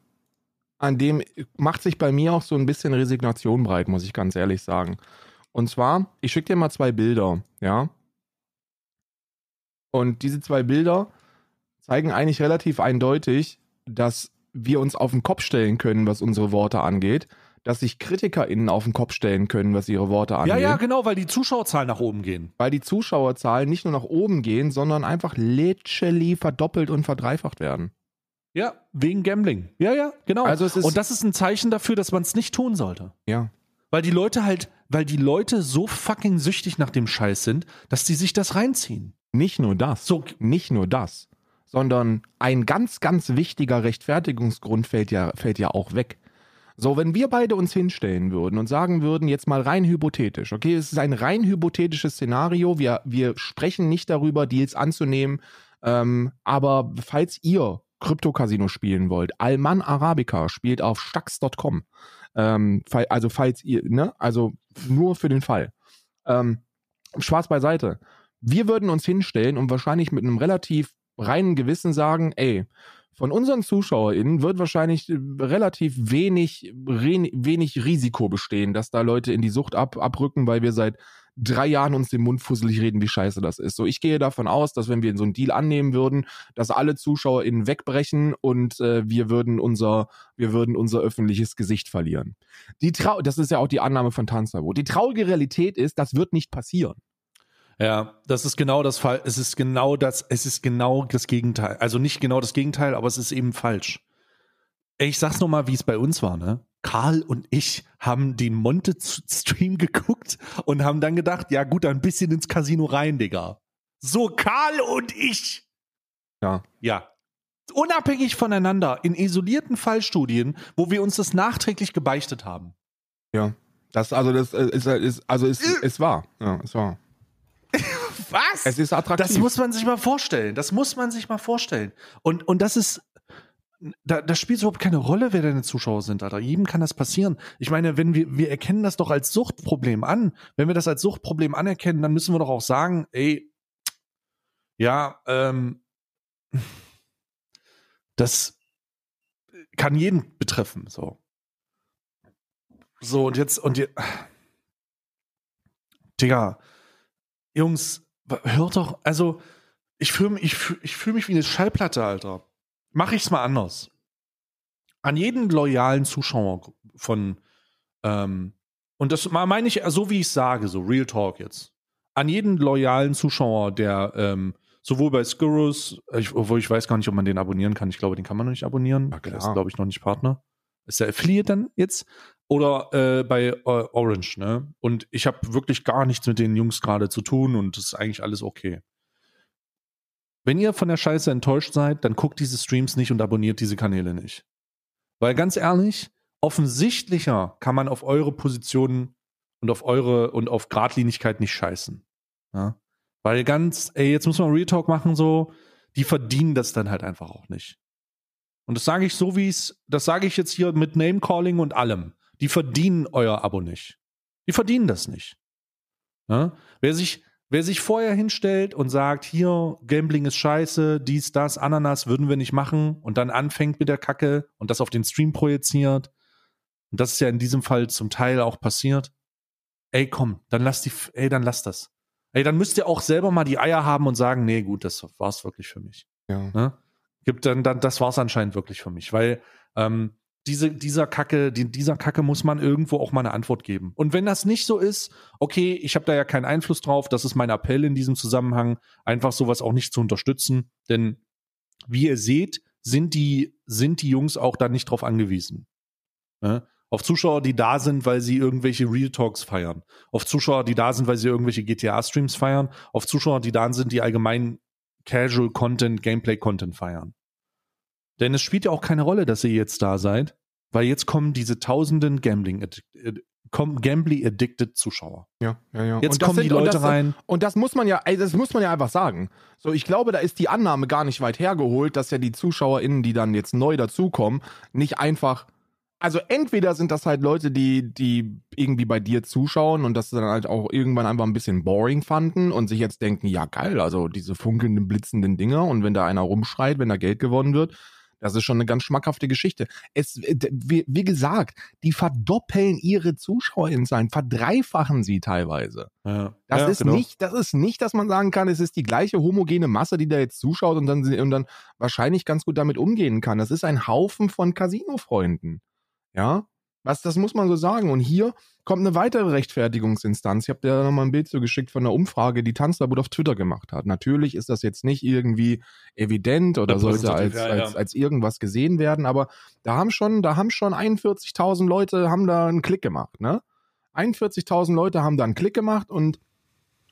an dem macht sich bei mir auch so ein bisschen Resignation breit, muss ich ganz ehrlich sagen. Und zwar, ich schicke dir mal zwei Bilder, ja. Und diese zwei Bilder zeigen eigentlich relativ eindeutig, dass wir uns auf den Kopf stellen können, was unsere Worte angeht dass sich KritikerInnen auf den Kopf stellen können, was ihre Worte angeht. Ja, ja, genau, weil die Zuschauerzahlen nach oben gehen. Weil die Zuschauerzahlen nicht nur nach oben gehen, sondern einfach literally verdoppelt und verdreifacht werden. Ja, wegen Gambling. Ja, ja, genau. Also es ist und das ist ein Zeichen dafür, dass man es nicht tun sollte. Ja. Weil die Leute halt, weil die Leute so fucking süchtig nach dem Scheiß sind, dass die sich das reinziehen. Nicht nur das. So. Nicht nur das. Sondern ein ganz, ganz wichtiger Rechtfertigungsgrund fällt ja, fällt ja auch weg. So, wenn wir beide uns hinstellen würden und sagen würden, jetzt mal rein hypothetisch, okay, es ist ein rein hypothetisches Szenario, wir, wir sprechen nicht darüber, Deals anzunehmen, ähm, aber falls ihr Krypto-Casino spielen wollt, Alman Arabica spielt auf stax.com, ähm, also falls ihr, ne, also nur für den Fall. Ähm, Schwarz beiseite. Wir würden uns hinstellen und wahrscheinlich mit einem relativ reinen Gewissen sagen, ey, von unseren ZuschauerInnen wird wahrscheinlich äh, relativ wenig, wenig Risiko bestehen, dass da Leute in die Sucht ab, abrücken, weil wir seit drei Jahren uns den Mund fusselig reden, wie scheiße das ist. So, ich gehe davon aus, dass wenn wir so einen Deal annehmen würden, dass alle ZuschauerInnen wegbrechen und äh, wir würden unser, wir würden unser öffentliches Gesicht verlieren. Die Trau das ist ja auch die Annahme von Tanzverbot. Die traurige Realität ist, das wird nicht passieren. Ja, das ist genau das Fall. Es ist genau das, es ist genau das Gegenteil. Also nicht genau das Gegenteil, aber es ist eben falsch. Ich sag's nochmal, wie es bei uns war, ne? Karl und ich haben den Monte-Stream geguckt und haben dann gedacht, ja gut, ein bisschen ins Casino rein, Digga. So, Karl und ich. Ja. Ja. Unabhängig voneinander, in isolierten Fallstudien, wo wir uns das nachträglich gebeichtet haben. Ja. Das, also, das äh, ist, ist also, es, es war. Ja, es war. Was? Es ist attraktiv. Das muss man sich mal vorstellen. Das muss man sich mal vorstellen. Und, und das ist, da, das spielt überhaupt keine Rolle, wer deine Zuschauer sind, Alter. Jedem kann das passieren. Ich meine, wenn wir, wir erkennen das doch als Suchtproblem an. Wenn wir das als Suchtproblem anerkennen, dann müssen wir doch auch sagen, ey, ja, ähm, das kann jeden betreffen, so. So, und jetzt, und jetzt, Digga, Jungs, hört doch, also, ich fühle mich, ich fühl, ich fühl mich wie eine Schallplatte, Alter. Mach ich's mal anders. An jeden loyalen Zuschauer von, ähm, und das meine ich so, wie ich sage, so Real Talk jetzt. An jeden loyalen Zuschauer, der ähm, sowohl bei Skurrus, ich, obwohl ich weiß gar nicht, ob man den abonnieren kann. Ich glaube, den kann man noch nicht abonnieren. Klar. Der ist, glaube ich, noch nicht Partner. Ist der Affiliate dann jetzt? Oder äh, bei äh, Orange, ne? Und ich habe wirklich gar nichts mit den Jungs gerade zu tun und das ist eigentlich alles okay. Wenn ihr von der Scheiße enttäuscht seid, dann guckt diese Streams nicht und abonniert diese Kanäle nicht. Weil ganz ehrlich, offensichtlicher kann man auf eure Positionen und auf eure und auf Gradlinigkeit nicht scheißen. Ja? Weil ganz, ey, jetzt muss man Real Talk machen, so, die verdienen das dann halt einfach auch nicht. Und das sage ich so, wie es, das sage ich jetzt hier mit Name Calling und allem. Die verdienen euer Abo nicht. Die verdienen das nicht. Ja? Wer sich, wer sich vorher hinstellt und sagt, hier, Gambling ist scheiße, dies, das, Ananas würden wir nicht machen und dann anfängt mit der Kacke und das auf den Stream projiziert, und das ist ja in diesem Fall zum Teil auch passiert, ey, komm, dann lass die, ey, dann lass das. Ey, dann müsst ihr auch selber mal die Eier haben und sagen, nee, gut, das war's wirklich für mich. ja. Ne? Gibt dann, dann, das war's anscheinend wirklich für mich, weil ähm, diese, dieser Kacke, die, dieser Kacke muss man irgendwo auch mal eine Antwort geben. Und wenn das nicht so ist, okay, ich habe da ja keinen Einfluss drauf, das ist mein Appell in diesem Zusammenhang, einfach sowas auch nicht zu unterstützen, denn wie ihr seht, sind die, sind die Jungs auch da nicht drauf angewiesen. Ne? Auf Zuschauer, die da sind, weil sie irgendwelche Real Talks feiern. Auf Zuschauer, die da sind, weil sie irgendwelche GTA-Streams feiern. Auf Zuschauer, die da sind, die allgemein Casual Content, Gameplay Content feiern. Denn es spielt ja auch keine Rolle, dass ihr jetzt da seid, weil jetzt kommen diese tausenden Gambling, kommen Gambling addicted Zuschauer. Ja, ja, ja. Jetzt Und kommen die sind- und Leute das, rein. Und das muss man ja, das muss man ja einfach sagen. So, ich glaube, da ist die Annahme gar nicht weit hergeholt, dass ja die ZuschauerInnen, die dann jetzt neu dazukommen, nicht einfach. Also entweder sind das halt Leute, die, die irgendwie bei dir zuschauen und das dann halt auch irgendwann einfach ein bisschen boring fanden und sich jetzt denken, ja geil, also diese funkelnden, blitzenden Dinger und wenn da einer rumschreit, wenn da Geld gewonnen wird, das ist schon eine ganz schmackhafte Geschichte. Es, äh, wie, wie gesagt, die verdoppeln ihre ZuschauerInnenzahlen, verdreifachen sie teilweise. Ja. Das Ja, ist genau. nicht, das ist nicht, dass man sagen kann, es ist die gleiche homogene Masse, die da jetzt zuschaut und dann, und dann wahrscheinlich ganz gut damit umgehen kann. Das ist ein Haufen von Casino-Freunden. Ja, was, das muss man so sagen. Und hier kommt eine weitere Rechtfertigungsinstanz. Ich habe dir nochmal ein Bild so geschickt von einer Umfrage, die Tanzverbot auf Twitter gemacht hat. Natürlich ist das jetzt nicht irgendwie evident oder sollte als, ja, ja. als, als irgendwas gesehen werden, aber da haben schon, da haben schon 41.000 Leute haben da einen Klick gemacht, ne? 41.000 Leute haben da einen Klick gemacht und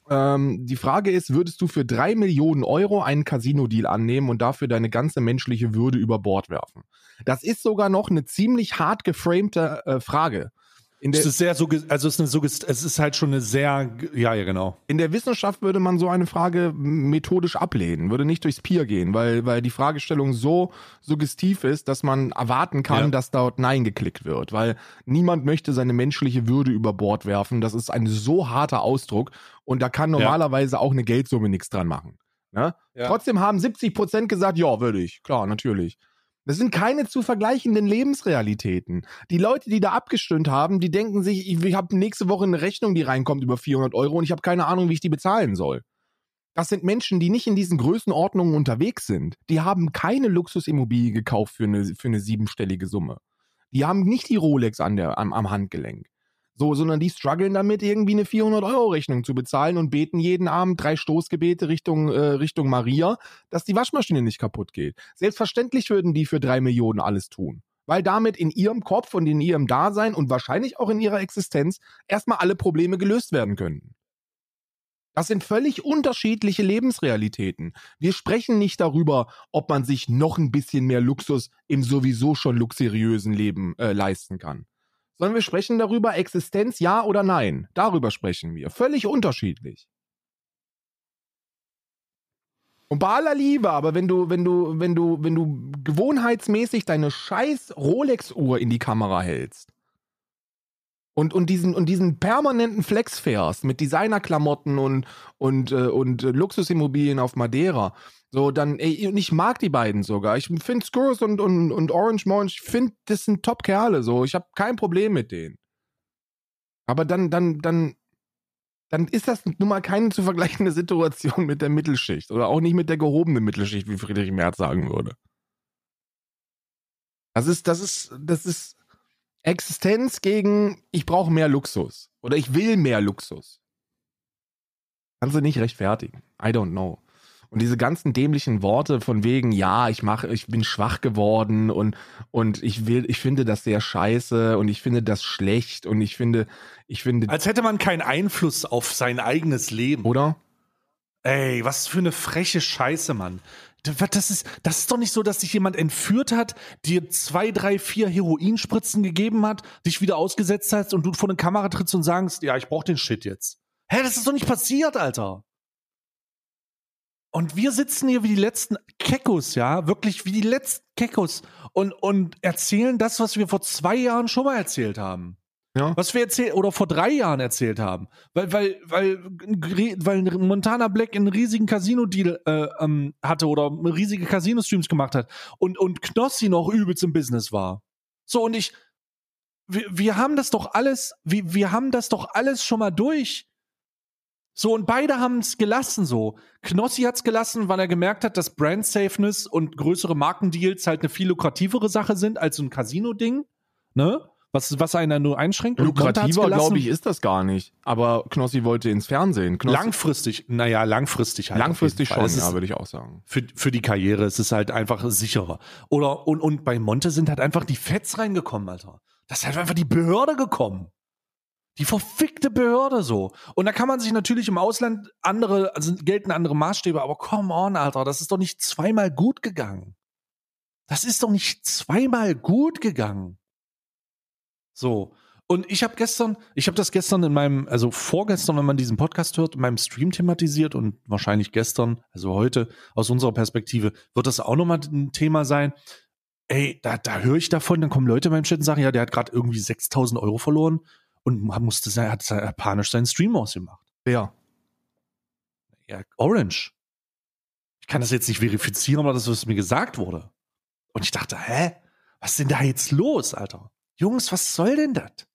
ähm, die Frage ist, würdest du für drei Millionen Euro einen Casino-Deal annehmen und dafür deine ganze menschliche Würde über Bord werfen? Das ist sogar noch eine ziemlich hart geframte äh, Frage. In der, Es ist sehr so, also es ist eine es ist halt schon eine sehr, ja, ja, genau. in der Wissenschaft würde man so eine Frage methodisch ablehnen, würde nicht durchs Pier gehen, weil, weil die Fragestellung so suggestiv ist, dass man erwarten kann, Ja. dass dort Nein geklickt wird, weil niemand möchte seine menschliche Würde über Bord werfen. Das ist ein so harter Ausdruck und da kann normalerweise auch eine Geldsumme nichts dran machen. Ne? Ja. Trotzdem haben 70 Prozent gesagt, ja, würde ich. Klar, natürlich. Das sind keine zu vergleichenden Lebensrealitäten. Die Leute, die da abgestimmt haben, die denken sich, ich, ich habe nächste Woche eine Rechnung, die reinkommt über 400 Euro und ich habe keine Ahnung, wie ich die bezahlen soll. Das sind Menschen, die nicht in diesen Größenordnungen unterwegs sind. Die haben keine Luxusimmobilie gekauft für eine, für eine siebenstellige Summe. Die haben nicht die Rolex an der, am, am Handgelenk. So, sondern die strugglen damit, irgendwie eine 400-Euro-Rechnung zu bezahlen und beten jeden Abend drei Stoßgebete Richtung, äh, Richtung Maria, dass die Waschmaschine nicht kaputt geht. Selbstverständlich würden die für drei Millionen alles tun. weil damit in ihrem Kopf und in ihrem Dasein und wahrscheinlich auch in ihrer Existenz erstmal alle Probleme gelöst werden könnten. Das sind völlig unterschiedliche Lebensrealitäten. Wir sprechen nicht darüber, ob man sich noch ein bisschen mehr Luxus im sowieso schon luxuriösen Leben äh, leisten kann. Sondern wir sprechen darüber, Existenz ja oder nein. Darüber sprechen wir. Völlig unterschiedlich. Und bei aller Liebe, aber wenn du, wenn du, wenn du, wenn du gewohnheitsmäßig deine scheiß Rolex-Uhr in die Kamera hältst, und, und, diesen, und diesen permanenten Flex fährst mit Designerklamotten und, und, äh, und Luxusimmobilien auf Madeira, so dann, ey, und ich mag die beiden sogar. Ich finde Skurrus und, und, und Orange Morange, ich finde, das sind Top-Kerle, so. Ich habe kein Problem mit denen. Aber dann, dann, dann, dann ist das nun mal keine zu vergleichende Situation mit der Mittelschicht oder auch nicht mit der gehobenen Mittelschicht, wie Friedrich Merz sagen würde. Das ist, das ist, das ist, Existenz gegen ich brauche mehr Luxus oder ich will mehr Luxus. Kannst du nicht rechtfertigen. I don't know. Und diese ganzen dämlichen Worte von wegen, ja, ich mache, ich bin schwach geworden und, und ich will, ich finde das sehr scheiße und ich finde das schlecht und ich finde, ich finde. Als hätte man keinen Einfluss auf sein eigenes Leben. Oder? Ey, was für eine freche Scheiße, Mann. Das ist, das ist doch nicht so, dass dich jemand entführt hat, dir zwei, drei, vier Heroinspritzen gegeben hat, dich wieder ausgesetzt hast und du vor eine Kamera trittst und sagst, ja, ich brauch den Shit jetzt. Hä, das ist doch nicht passiert, Alter. Und wir sitzen hier wie die letzten Kekos, ja, wirklich wie die letzten Kekos und, und erzählen das, was wir vor zwei Jahren schon mal erzählt haben. Ja. Was wir erzählt oder vor drei Jahren erzählt haben. Weil, weil, weil, weil Montana Black einen riesigen Casino-Deal äh, ähm, hatte oder riesige Casino-Streams gemacht hat und, und Knossi noch übelst im Business war. So, und ich, wir, wir haben das doch alles, wir, wir haben das doch alles schon mal durch. So, und beide haben es gelassen so. Knossi hat es gelassen, weil er gemerkt hat, dass Brand Safeness und größere Markendeals halt eine viel lukrativere Sache sind als so ein Casino-Ding. Ne? was, was einer nur einschränkt. Lukrativer, glaube ich, ist das gar nicht. Aber Knossi wollte ins Fernsehen. Knossi langfristig, naja, langfristig halt. Langfristig schon, ja, würde ich auch sagen. Für, für die Karriere ist es halt einfach sicherer. Oder, und, und bei Monte sind halt einfach die Fets reingekommen, Alter. Das ist halt einfach die Behörde gekommen. Die verfickte Behörde so. Und da kann man sich natürlich im Ausland andere, also gelten andere Maßstäbe, aber come on, Alter, das ist doch nicht zweimal gut gegangen. Das ist doch nicht zweimal gut gegangen. So. Und ich habe gestern, ich habe das gestern in meinem, also vorgestern, wenn man diesen Podcast hört, in meinem Stream thematisiert und wahrscheinlich gestern, also heute aus unserer Perspektive, wird das auch nochmal ein Thema sein. Ey, da, da höre ich davon, dann kommen Leute in meinem Chat und sagen, ja, der hat gerade irgendwie 6000 Euro verloren und musste, er hat panisch seinen Stream ausgemacht. Wer? Ja, Orange. Ich kann das jetzt nicht verifizieren, aber das, was mir gesagt wurde. Und ich dachte, hä? Was ist denn da jetzt los, Alter? Jungs, was soll denn das?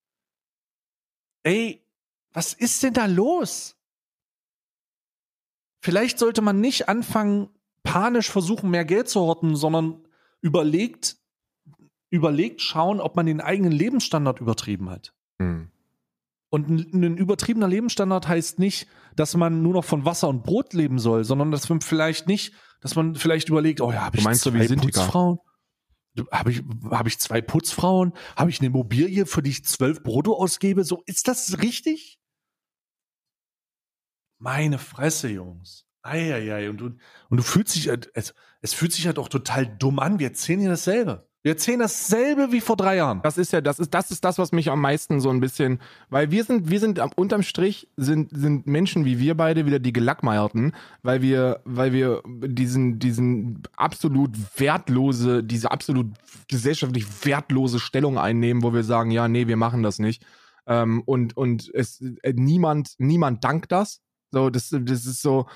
Ey, was ist denn da los? Vielleicht sollte man nicht anfangen, panisch versuchen, mehr Geld zu horten, sondern überlegt, überlegt schauen, ob man den eigenen Lebensstandard übertrieben hat. Hm. Und ein, ein, übertriebener Lebensstandard heißt nicht, dass man nur noch von Wasser und Brot leben soll, sondern dass man vielleicht nicht, dass man vielleicht überlegt, oh ja, habe ich meinst zwei Putzfrauen? habe ich, hab ich zwei Putzfrauen? Habe ich eine Immobilie, für die ich zwölf Brutto ausgebe? So, ist das richtig? Meine Fresse, Jungs. Eieiei. Und du, und du fühlst dich, es, es fühlt sich halt auch total dumm an. Wir erzählen hier dasselbe. Wir erzählen dasselbe wie vor drei Jahren. Das ist ja, das ist, das ist das, was mich am meisten so ein bisschen, weil wir sind, wir sind unterm Strich sind, sind Menschen wie wir beide wieder die Gelackmeierten, weil wir, weil wir diesen, diesen absolut wertlose, diese absolut gesellschaftlich wertlose Stellung einnehmen, wo wir sagen, ja, nee, wir machen das nicht. Ähm, und, und es, äh, niemand, niemand dankt das. So, das, das ist so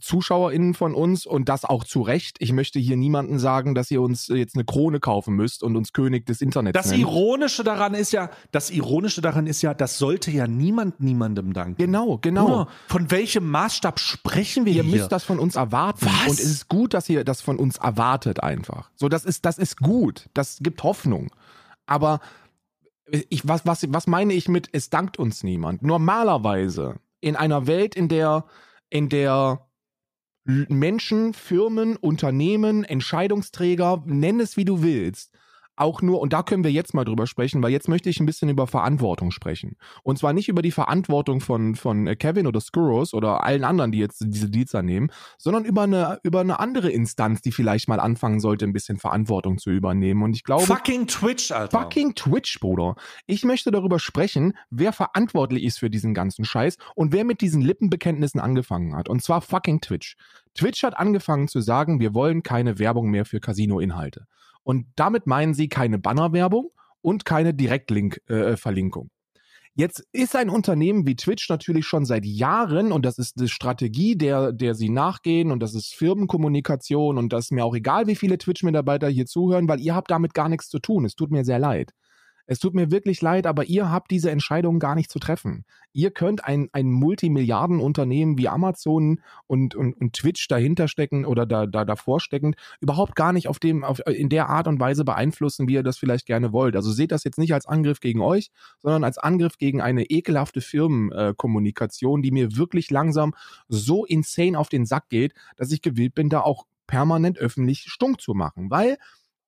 ZuschauerInnen von uns und das auch zu Recht. Ich möchte hier niemanden sagen, dass ihr uns jetzt eine Krone kaufen müsst und uns König des Internets Das nennt. Ironische daran ist ja, das Ironische daran ist ja, das sollte ja niemand niemandem danken. Genau, genau. Oder von welchem Maßstab sprechen wir ihr hier? Ihr müsst das von uns erwarten. Was? Und es ist gut, dass ihr das von uns erwartet einfach. So, das ist, das ist gut. Das gibt Hoffnung. Aber ich, was, was, was meine ich mit, es dankt uns niemand? Normalerweise in einer Welt, in der, in der Menschen, Firmen, Unternehmen, Entscheidungsträger, nenn es wie du willst, auch nur, und da können wir jetzt mal drüber sprechen, weil jetzt möchte ich ein bisschen über Verantwortung sprechen. Und zwar nicht über die Verantwortung von, von äh, Kevin oder Skurros oder allen anderen, die jetzt diese Deals annehmen, sondern über eine, über eine andere Instanz, die vielleicht mal anfangen sollte, ein bisschen Verantwortung zu übernehmen. Und ich glaube. Fucking Twitch, Alter. Fucking Twitch, Bruder. Ich möchte darüber sprechen, wer verantwortlich ist für diesen ganzen Scheiß und wer mit diesen Lippenbekenntnissen angefangen hat. Und zwar fucking Twitch. Twitch hat angefangen zu sagen, wir wollen keine Werbung mehr für Casino-Inhalte. Und damit meinen sie keine Bannerwerbung und keine Direktlink-Verlinkung. Äh, Jetzt ist ein Unternehmen wie Twitch natürlich schon seit Jahren und das ist die Strategie, der, der sie nachgehen und das ist Firmenkommunikation und das ist mir auch egal, wie viele Twitch-Mitarbeiter hier zuhören, weil ihr habt damit gar nichts zu tun. Es tut mir sehr leid. Es tut mir wirklich leid, aber ihr habt diese Entscheidung gar nicht zu treffen. Ihr könnt ein, ein Multimilliardenunternehmen wie Amazon und, und, und Twitch dahinter stecken oder da, da davor steckend überhaupt gar nicht auf dem, auf, in der Art und Weise beeinflussen, wie ihr das vielleicht gerne wollt. Also seht das jetzt nicht als Angriff gegen euch, sondern als Angriff gegen eine ekelhafte Firmenkommunikation, die mir wirklich langsam so insane auf den Sack geht, dass ich gewillt bin, da auch permanent öffentlich stunk zu machen. Weil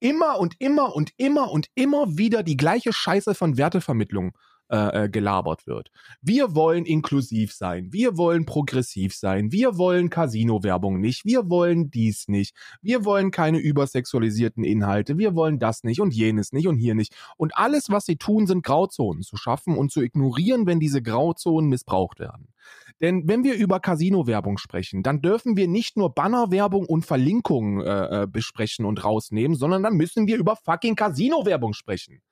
immer und immer und immer und immer wieder die gleiche Scheiße von Wertevermittlung äh, äh, gelabert wird. Wir wollen inklusiv sein, wir wollen progressiv sein, wir wollen Casino-Werbung nicht, wir wollen dies nicht, wir wollen keine übersexualisierten Inhalte, wir wollen das nicht und jenes nicht und hier nicht. Und alles, was sie tun, sind Grauzonen zu schaffen und zu ignorieren, wenn diese Grauzonen missbraucht werden. Denn wenn wir über Casino-Werbung sprechen, dann dürfen wir nicht nur Banner-Werbung und Verlinkungen äh, äh, besprechen und rausnehmen, sondern dann müssen wir über fucking Casino-Werbung sprechen.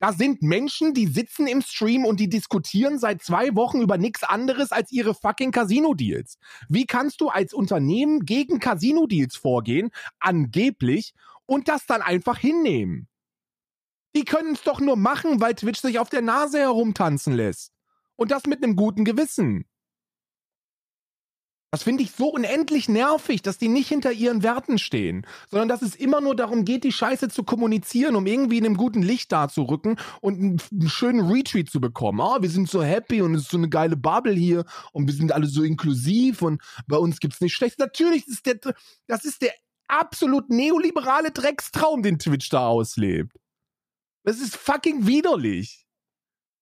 Da sind Menschen, die sitzen im Stream und die diskutieren seit zwei Wochen über nichts anderes als ihre fucking Casino-Deals. Wie kannst du als Unternehmen gegen Casino-Deals vorgehen, angeblich, und das dann einfach hinnehmen? Die können es doch nur machen, weil Twitch sich auf der Nase herumtanzen lässt. Und das mit einem guten Gewissen. Das finde ich so unendlich nervig, dass die nicht hinter ihren Werten stehen, sondern dass es immer nur darum geht, die Scheiße zu kommunizieren, um irgendwie in einem guten Licht dazurücken und einen schönen Retweet zu bekommen. Ah, oh, wir sind so happy und es ist so eine geile Bubble hier und wir sind alle so inklusiv und bei uns gibt es nicht schlecht. Natürlich ist der, das ist der absolut neoliberale Dreckstraum, den Twitch da auslebt. Das ist fucking widerlich.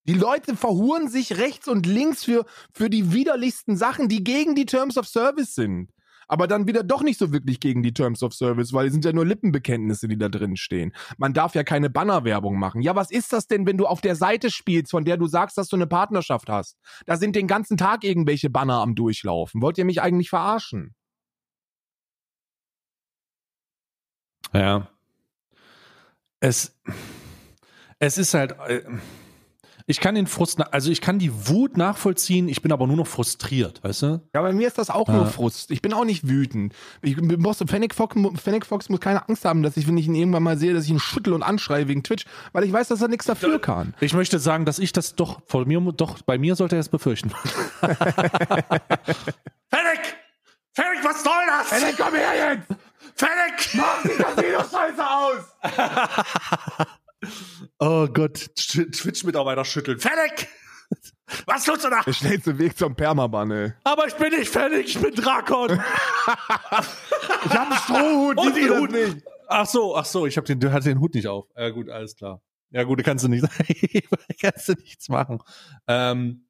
Die Leute verhuren sich rechts und links für, für die widerlichsten Sachen, die gegen die Terms of Service sind. Aber dann wieder doch nicht so wirklich gegen die Terms of Service, weil es sind ja nur Lippenbekenntnisse, die da drin stehen. Man darf ja keine Bannerwerbung machen. Ja, was ist das denn, wenn du auf der Seite spielst, von der du sagst, dass du eine Partnerschaft hast? Da sind den ganzen Tag irgendwelche Banner am Durchlaufen. Wollt ihr mich eigentlich verarschen? Ja. Es, es ist halt. Äh ich kann den Frust, also ich kann die Wut nachvollziehen, ich bin aber nur noch frustriert, weißt du? Ja, bei mir ist das auch ja. nur Frust. Ich bin auch nicht wütend. Ich, muss, Fennec, Fox, Fennec Fox muss keine Angst haben, dass ich, wenn ich ihn irgendwann mal sehe, dass ich ihn schüttel und anschreie wegen Twitch, weil ich weiß, dass er nichts dafür kann. Ich möchte sagen, dass ich das doch vor mir, doch bei mir sollte er es befürchten. <laughs> Fennec! Fennec, was soll das? Fennec, komm her jetzt! Fennec! Mach die Casino-Scheiße aus! <laughs> Oh Gott, Twitch-Mitarbeiter schütteln. Fertig! Was tust du da? Der schnellste Weg zum Permaban, ey. Aber ich bin nicht fertig, ich bin Drakon. <laughs> ich hab einen Strohhut, Und die Hut nicht. Ach so, ach so, ich hab den, du hattest den Hut nicht auf. Ja gut, alles klar. Ja gut, kannst du nicht, <laughs> kannst du nichts machen. Ähm,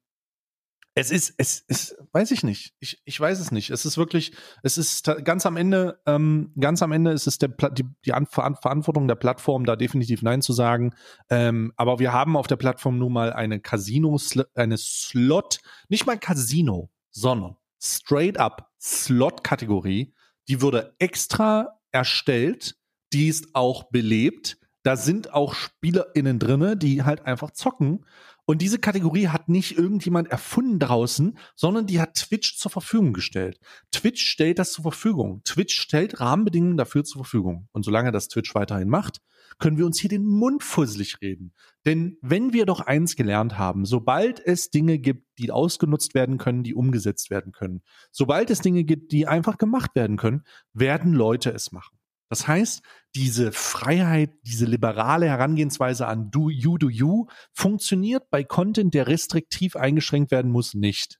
es ist, es ist, weiß ich nicht. Ich, ich weiß es nicht. Es ist wirklich, es ist ganz am Ende, ähm, ganz am Ende ist es der, die, die Verantwortung der Plattform, da definitiv Nein zu sagen. Ähm, aber wir haben auf der Plattform nun mal eine Casino, eine Slot, nicht mal Casino, sondern straight up Slot-Kategorie. Die wurde extra erstellt, die ist auch belebt. Da sind auch SpielerInnen drinne, die halt einfach zocken und diese Kategorie hat nicht irgendjemand erfunden draußen, sondern die hat Twitch zur Verfügung gestellt. Twitch stellt das zur Verfügung. Twitch stellt Rahmenbedingungen dafür zur Verfügung. Und solange das Twitch weiterhin macht, können wir uns hier den Mund fusselig reden. Denn wenn wir doch eins gelernt haben, sobald es Dinge gibt, die ausgenutzt werden können, die umgesetzt werden können, sobald es Dinge gibt, die einfach gemacht werden können, werden Leute es machen. Das heißt, diese Freiheit, diese liberale Herangehensweise an Do You, Do You funktioniert bei Content, der restriktiv eingeschränkt werden muss, nicht.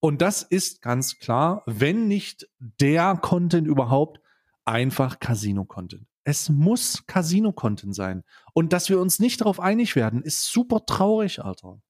Und das ist ganz klar, wenn nicht der Content überhaupt, einfach Casino-Content. Es muss Casino-Content sein. Und dass wir uns nicht darauf einig werden, ist super traurig, Alter.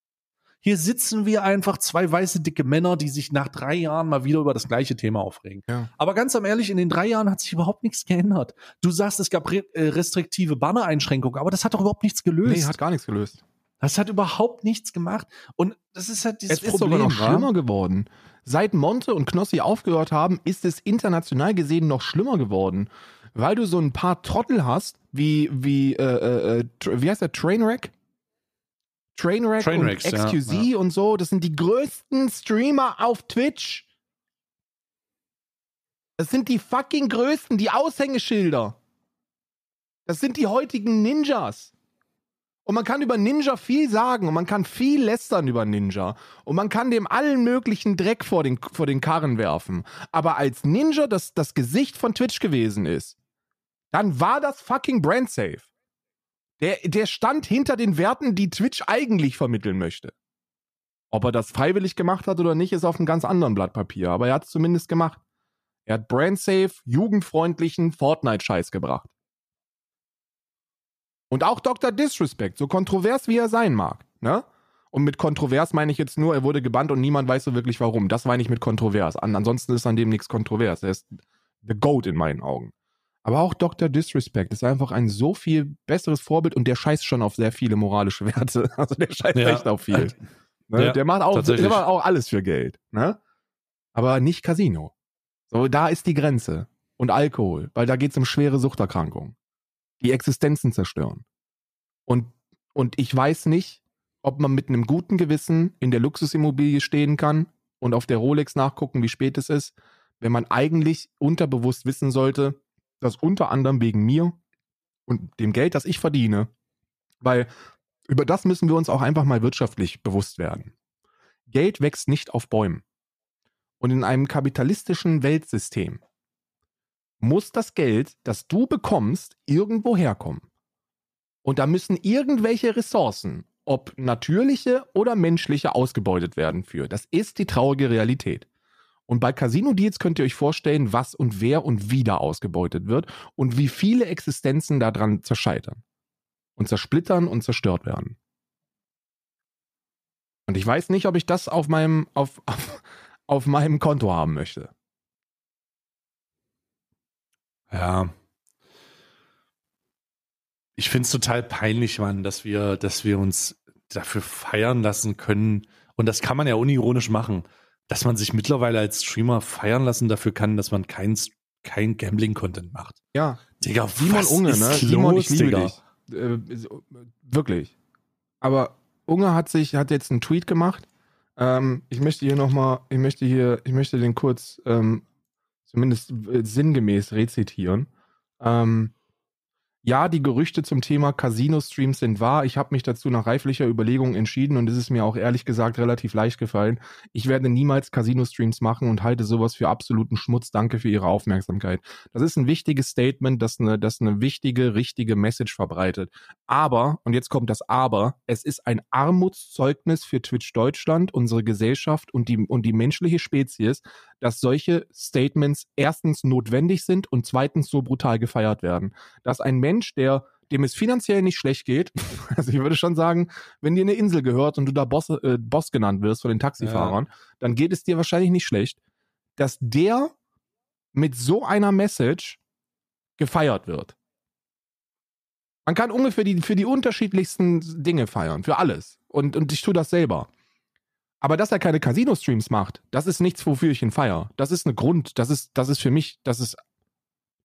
Hier sitzen wir einfach zwei weiße, dicke Männer, die sich nach drei Jahren mal wieder über das gleiche Thema aufregen. Ja. Aber ganz am ehrlich, in den drei Jahren hat sich überhaupt nichts geändert. Du sagst, es gab re äh, restriktive Banner-Einschränkungen, aber das hat doch überhaupt nichts gelöst. Nee, hat gar nichts gelöst. das hat überhaupt nichts gemacht. Und das ist halt dieses Es ist Problem. sogar noch schlimmer geworden. Seit Monte und Knossi aufgehört haben, ist es international gesehen noch schlimmer geworden. Weil du so ein paar Trottel hast, wie, wie, äh, äh, äh, wie heißt der, Trainwreck? Trainwreck Trainwrecks, und ja, XQZ und so, das sind die größten Streamer auf Twitch. Das sind die fucking größten, die Aushängeschilder. Das sind die heutigen Ninjas. Und man kann über Ninja viel sagen und man kann viel lästern über Ninja. Und man kann dem allen möglichen Dreck vor den, vor den Karren werfen. Aber als Ninja das, das Gesicht von Twitch gewesen ist, dann war das fucking brand safe. Der, der stand hinter den Werten, die Twitch eigentlich vermitteln möchte. Ob er das freiwillig gemacht hat oder nicht, ist auf einem ganz anderen Blatt Papier. Aber er hat es zumindest gemacht. Er hat brand safe, jugendfreundlichen Fortnite-Scheiß gebracht. Und auch Dr. Disrespect, so kontrovers wie er sein mag, ne? Und mit kontrovers meine ich jetzt nur, er wurde gebannt und niemand weiß so wirklich warum. Das meine ich mit kontrovers. An, ansonsten ist an dem nichts kontrovers. Er ist the GOAT in meinen Augen. Aber auch Dr. Disrespect ist einfach ein so viel besseres Vorbild und der scheißt schon auf sehr viele moralische <laughs> Werte. Also der scheißt Ja. echt auf viel. Ne? Ja, der, macht auch, der macht auch alles für Geld. Ne? Aber nicht Casino. So, da ist die Grenze. Und Alkohol, weil da geht es um schwere Suchterkrankungen. Die Existenzen zerstören. Und, und ich weiß nicht, ob man mit einem guten Gewissen in der Luxusimmobilie stehen kann und auf der Rolex nachgucken, wie spät es ist, wenn man eigentlich unterbewusst wissen sollte, dass unter anderem wegen mir und dem Geld, das ich verdiene, weil über das müssen wir uns auch einfach mal wirtschaftlich bewusst werden. Geld wächst nicht auf Bäumen. Und in einem kapitalistischen Weltsystem muss das Geld, das du bekommst, irgendwo herkommen. Und da müssen irgendwelche Ressourcen, ob natürliche oder menschliche, ausgebeutet werden für. Das ist die traurige Realität. Und bei Casino Deals könnt ihr euch vorstellen, was und wer und wie da ausgebeutet wird und wie viele Existenzen daran zerscheitern und zersplittern und zerstört werden. Und ich weiß nicht, ob ich das auf meinem, auf, <laughs> auf, auf meinem Konto haben möchte. Ja. Ich finde es total peinlich, Mann, dass wir, dass wir uns dafür feiern lassen können. Und das kann man ja unironisch machen, dass man sich mittlerweile als Streamer feiern lassen dafür kann, dass man kein, kein Gambling-Content macht. Ja, Digga, Simon was Unge, ist ne? los, Simon, ich liebe Digga? dich. Äh, wirklich. Aber Unge hat sich, hat jetzt einen Tweet gemacht. Ähm, ich möchte hier nochmal, ich möchte hier, ich möchte den kurz ähm, zumindest äh, sinngemäß rezitieren. Ähm, ja, die Gerüchte zum Thema Casino-Streams sind wahr. Ich habe mich dazu nach reiflicher Überlegung entschieden und es ist mir auch ehrlich gesagt relativ leicht gefallen. Ich werde niemals Casino-Streams machen und halte sowas für absoluten Schmutz. Danke für Ihre Aufmerksamkeit. Das ist ein wichtiges Statement, das eine, das eine wichtige, richtige Message verbreitet. Aber, und jetzt kommt das Aber, es ist ein Armutszeugnis für Twitch Deutschland, unsere Gesellschaft und die, und die menschliche Spezies, dass solche Statements erstens notwendig sind und zweitens so brutal gefeiert werden. Dass ein Mensch, der dem es finanziell nicht schlecht geht, <laughs> also ich würde schon sagen, wenn dir eine Insel gehört und du da Boss, äh, Boss genannt wirst von den Taxifahrern, dann geht es dir wahrscheinlich nicht schlecht, dass der mit so einer Message gefeiert wird. Man kann ungefähr die, für die unterschiedlichsten Dinge feiern, für alles. Und, und ich tue das selber. Aber dass er keine Casino-Streams macht, das ist nichts, wofür ich ihn feiere. Das ist ein Grund, das ist, das ist für mich, das ist,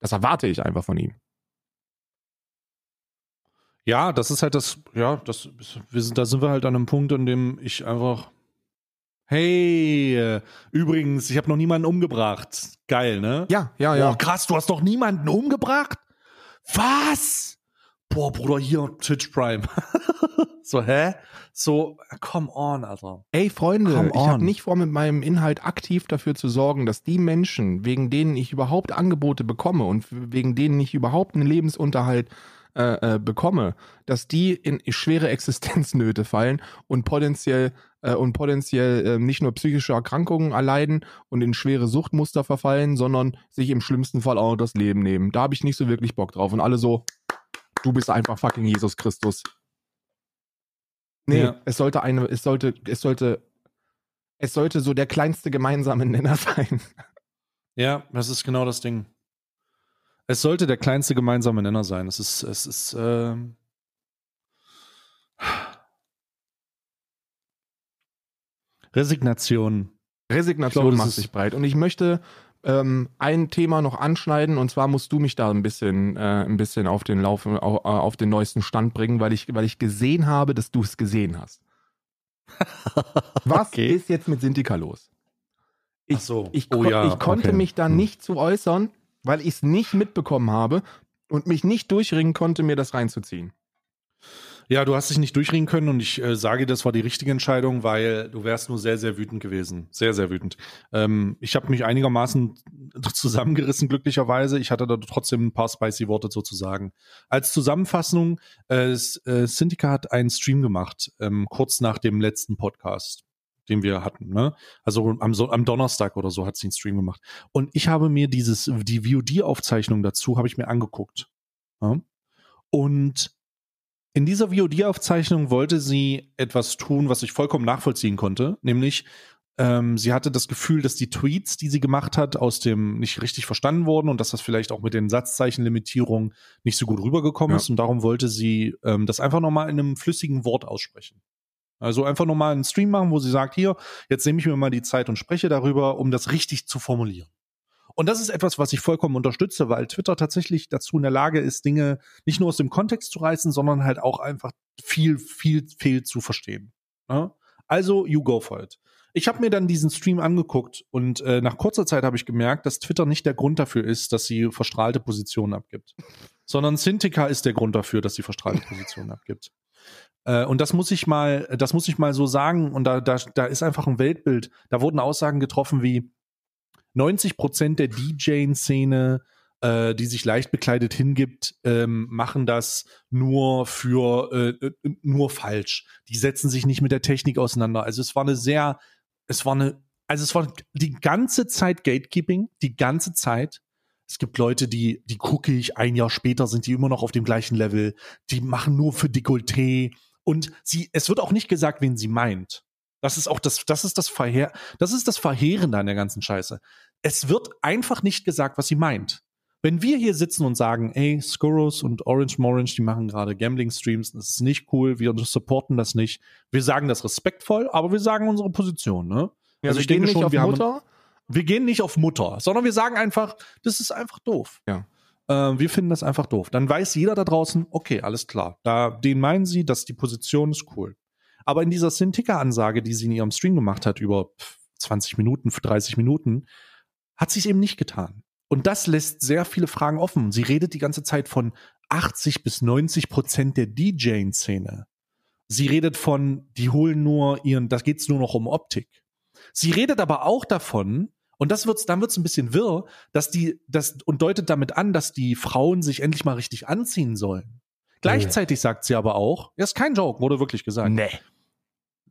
das erwarte ich einfach von ihm. Ja, das ist halt das, ja, das, wir sind, da sind wir halt an einem Punkt, an dem ich einfach, hey, übrigens, ich habe noch niemanden umgebracht. Geil, ne? Ja, ja, ja. Boah, krass, du hast noch niemanden umgebracht? Was? Boah, Bruder, hier, Twitch Prime. <laughs> so, hä? So, come on, Alter. Ey, Freunde, ich habe nicht vor, mit meinem Inhalt aktiv dafür zu sorgen, dass die Menschen, wegen denen ich überhaupt Angebote bekomme und wegen denen ich überhaupt einen Lebensunterhalt äh, äh, bekomme, dass die in schwere Existenznöte fallen und potenziell äh, und potenziell äh, nicht nur psychische Erkrankungen erleiden und in schwere Suchtmuster verfallen, sondern sich im schlimmsten Fall auch das Leben nehmen. Da habe ich nicht so wirklich Bock drauf. Und alle so, du bist einfach fucking Jesus Christus. Nee, ja. es sollte eine, es sollte, es sollte, es sollte so der kleinste gemeinsame Nenner <laughs> sein. Ja, das ist genau das Ding. Es sollte der kleinste gemeinsame Nenner sein. Es ist, es ist, äh Resignation. Resignation glaube, macht sich breit. Und ich möchte ähm, ein Thema noch anschneiden und zwar musst du mich da ein bisschen, äh, ein bisschen auf den Lauf, auf, auf, den neuesten Stand bringen, weil ich, weil ich gesehen habe, dass du es gesehen hast. <laughs> Was okay. ist jetzt mit Sintika los? Ich, so. ich, oh, ja. ich konnte okay. mich da hm. nicht zu äußern, weil ich es nicht mitbekommen habe und mich nicht durchringen konnte, mir das reinzuziehen. Ja, du hast dich nicht durchringen können und ich äh, sage, das war die richtige Entscheidung, weil du wärst nur sehr, sehr wütend gewesen. Sehr, sehr wütend. Ähm, ich habe mich einigermaßen <laughs> zusammengerissen, glücklicherweise. Ich hatte da trotzdem ein paar spicy Worte sozusagen. Als Zusammenfassung, äh, äh, Syndica hat einen Stream gemacht, ähm, kurz nach dem letzten Podcast den wir hatten. Ne? Also am, so am Donnerstag oder so hat sie einen Stream gemacht. Und ich habe mir dieses, die VOD-Aufzeichnung dazu, habe ich mir angeguckt. Ja? Und in dieser VOD-Aufzeichnung wollte sie etwas tun, was ich vollkommen nachvollziehen konnte, nämlich ähm, sie hatte das Gefühl, dass die Tweets, die sie gemacht hat, aus dem nicht richtig verstanden wurden und dass das vielleicht auch mit den Satzzeichenlimitierungen nicht so gut rübergekommen ja. ist und darum wollte sie ähm, das einfach nochmal in einem flüssigen Wort aussprechen. Also einfach nochmal einen Stream machen, wo sie sagt, hier, jetzt nehme ich mir mal die Zeit und spreche darüber, um das richtig zu formulieren. Und das ist etwas, was ich vollkommen unterstütze, weil Twitter tatsächlich dazu in der Lage ist, Dinge nicht nur aus dem Kontext zu reißen, sondern halt auch einfach viel, viel, viel zu verstehen. Ja? Also, you go for it. Ich habe mir dann diesen Stream angeguckt und äh, nach kurzer Zeit habe ich gemerkt, dass Twitter nicht der Grund dafür ist, dass sie verstrahlte Positionen abgibt, sondern Cintiqa ist der Grund dafür, dass sie verstrahlte Positionen abgibt. Äh, und das muss ich mal, das muss ich mal so sagen. Und da, da, da ist einfach ein Weltbild. Da wurden Aussagen getroffen wie, 90 Prozent der DJ-Szene, äh, die sich leicht bekleidet hingibt, ähm, machen das nur für äh, äh, nur falsch. Die setzen sich nicht mit der Technik auseinander. Also es war eine sehr, es war eine, also es war die ganze Zeit Gatekeeping, die ganze Zeit. Es gibt Leute, die, die gucke ich ein Jahr später, sind die immer noch auf dem gleichen Level. Die machen nur für Dekolleté. Und sie, es wird auch nicht gesagt, wen sie meint. Das ist auch das, das ist das Verheer, das ist das Verheerende an der ganzen Scheiße. Es wird einfach nicht gesagt, was sie meint. Wenn wir hier sitzen und sagen, ey, Skurrus und Orange Morange, die machen gerade Gambling-Streams, das ist nicht cool, wir supporten das nicht. Wir sagen das respektvoll, aber wir sagen unsere Position, ne? Ja, also ich denke schon, wir Mutter? haben. Wir gehen nicht auf Mutter, sondern wir sagen einfach, das ist einfach doof. Ja. Äh, wir finden das einfach doof. Dann weiß jeder da draußen, okay, alles klar. Da, den meinen sie, dass die Position ist cool. Aber in dieser Sin-Ticker-Ansage, die sie in ihrem Stream gemacht hat, über 20 Minuten, 30 Minuten, hat sie es eben nicht getan. Und das lässt sehr viele Fragen offen. Sie redet die ganze Zeit von 80 bis 90 Prozent der DJ-Szene. Sie redet von, die holen nur ihren, da geht's nur noch um Optik. Sie redet aber auch davon, und das wird's, dann wird's ein bisschen wirr, dass die, das, und deutet damit an, dass die Frauen sich endlich mal richtig anziehen sollen. Gleichzeitig sagt sie aber auch, ja, ist kein Joke, wurde wirklich gesagt. Nee.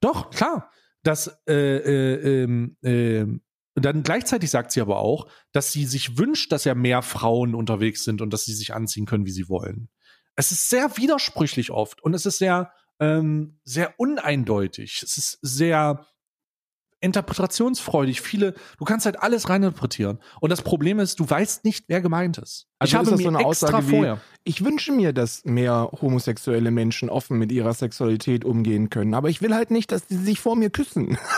Doch, klar. dass äh, äh, äh, dann gleichzeitig sagt sie aber auch, dass sie sich wünscht, dass ja mehr Frauen unterwegs sind und dass sie sich anziehen können, wie sie wollen. Es ist sehr widersprüchlich oft und es ist sehr, ähm, sehr uneindeutig. Es ist sehr interpretationsfreudig. Viele, du kannst halt alles reininterpretieren. Und das Problem ist, du weißt nicht, wer gemeint ist. Also ich habe mir so eine extra Aussage vorher. Wie, ich wünsche mir, dass mehr homosexuelle Menschen offen mit ihrer Sexualität umgehen können. Aber ich will halt nicht, dass sie sich vor mir küssen. <laughs>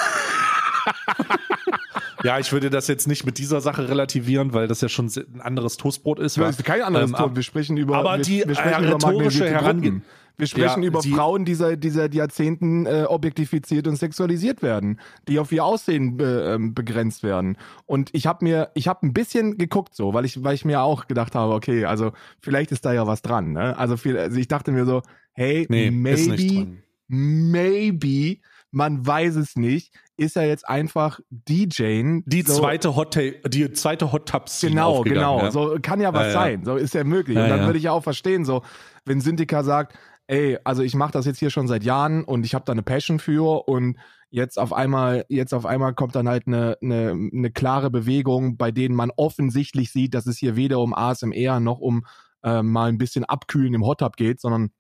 Ja, ich würde das jetzt nicht mit dieser Sache relativieren, weil das ja schon ein anderes Toastbrot ist. Das ist kein anderes ähm, Toast. Wir sprechen über, aber wir, die wir sprechen über rhetorische Herangehen. Wir sprechen ja, über Frauen, die seit, die seit Jahrzehnten äh, objektifiziert und sexualisiert werden, die auf ihr Aussehen be, ähm, begrenzt werden. Und ich habe mir, ich habe ein bisschen geguckt so, weil ich, weil ich mir auch gedacht habe, okay, also vielleicht ist da ja was dran. Ne? Also, viel, also ich dachte mir so, hey, nee, maybe, maybe man weiß es nicht. Ist er jetzt einfach DJing? Die so, zweite Hot die zweite Hot Tub Scene Genau, genau. Ja. So kann ja was Ja, sein. So ist ja möglich. Ja, und dann würde ich ja auch verstehen, so wenn Syndica sagt, ey, also ich mache das jetzt hier schon seit Jahren und ich habe da eine Passion für und jetzt auf einmal, jetzt auf einmal kommt dann halt eine, eine, eine klare Bewegung, bei denen man offensichtlich sieht, dass es hier weder um ASMR noch um äh, mal ein bisschen Abkühlen im Hot Tub geht, sondern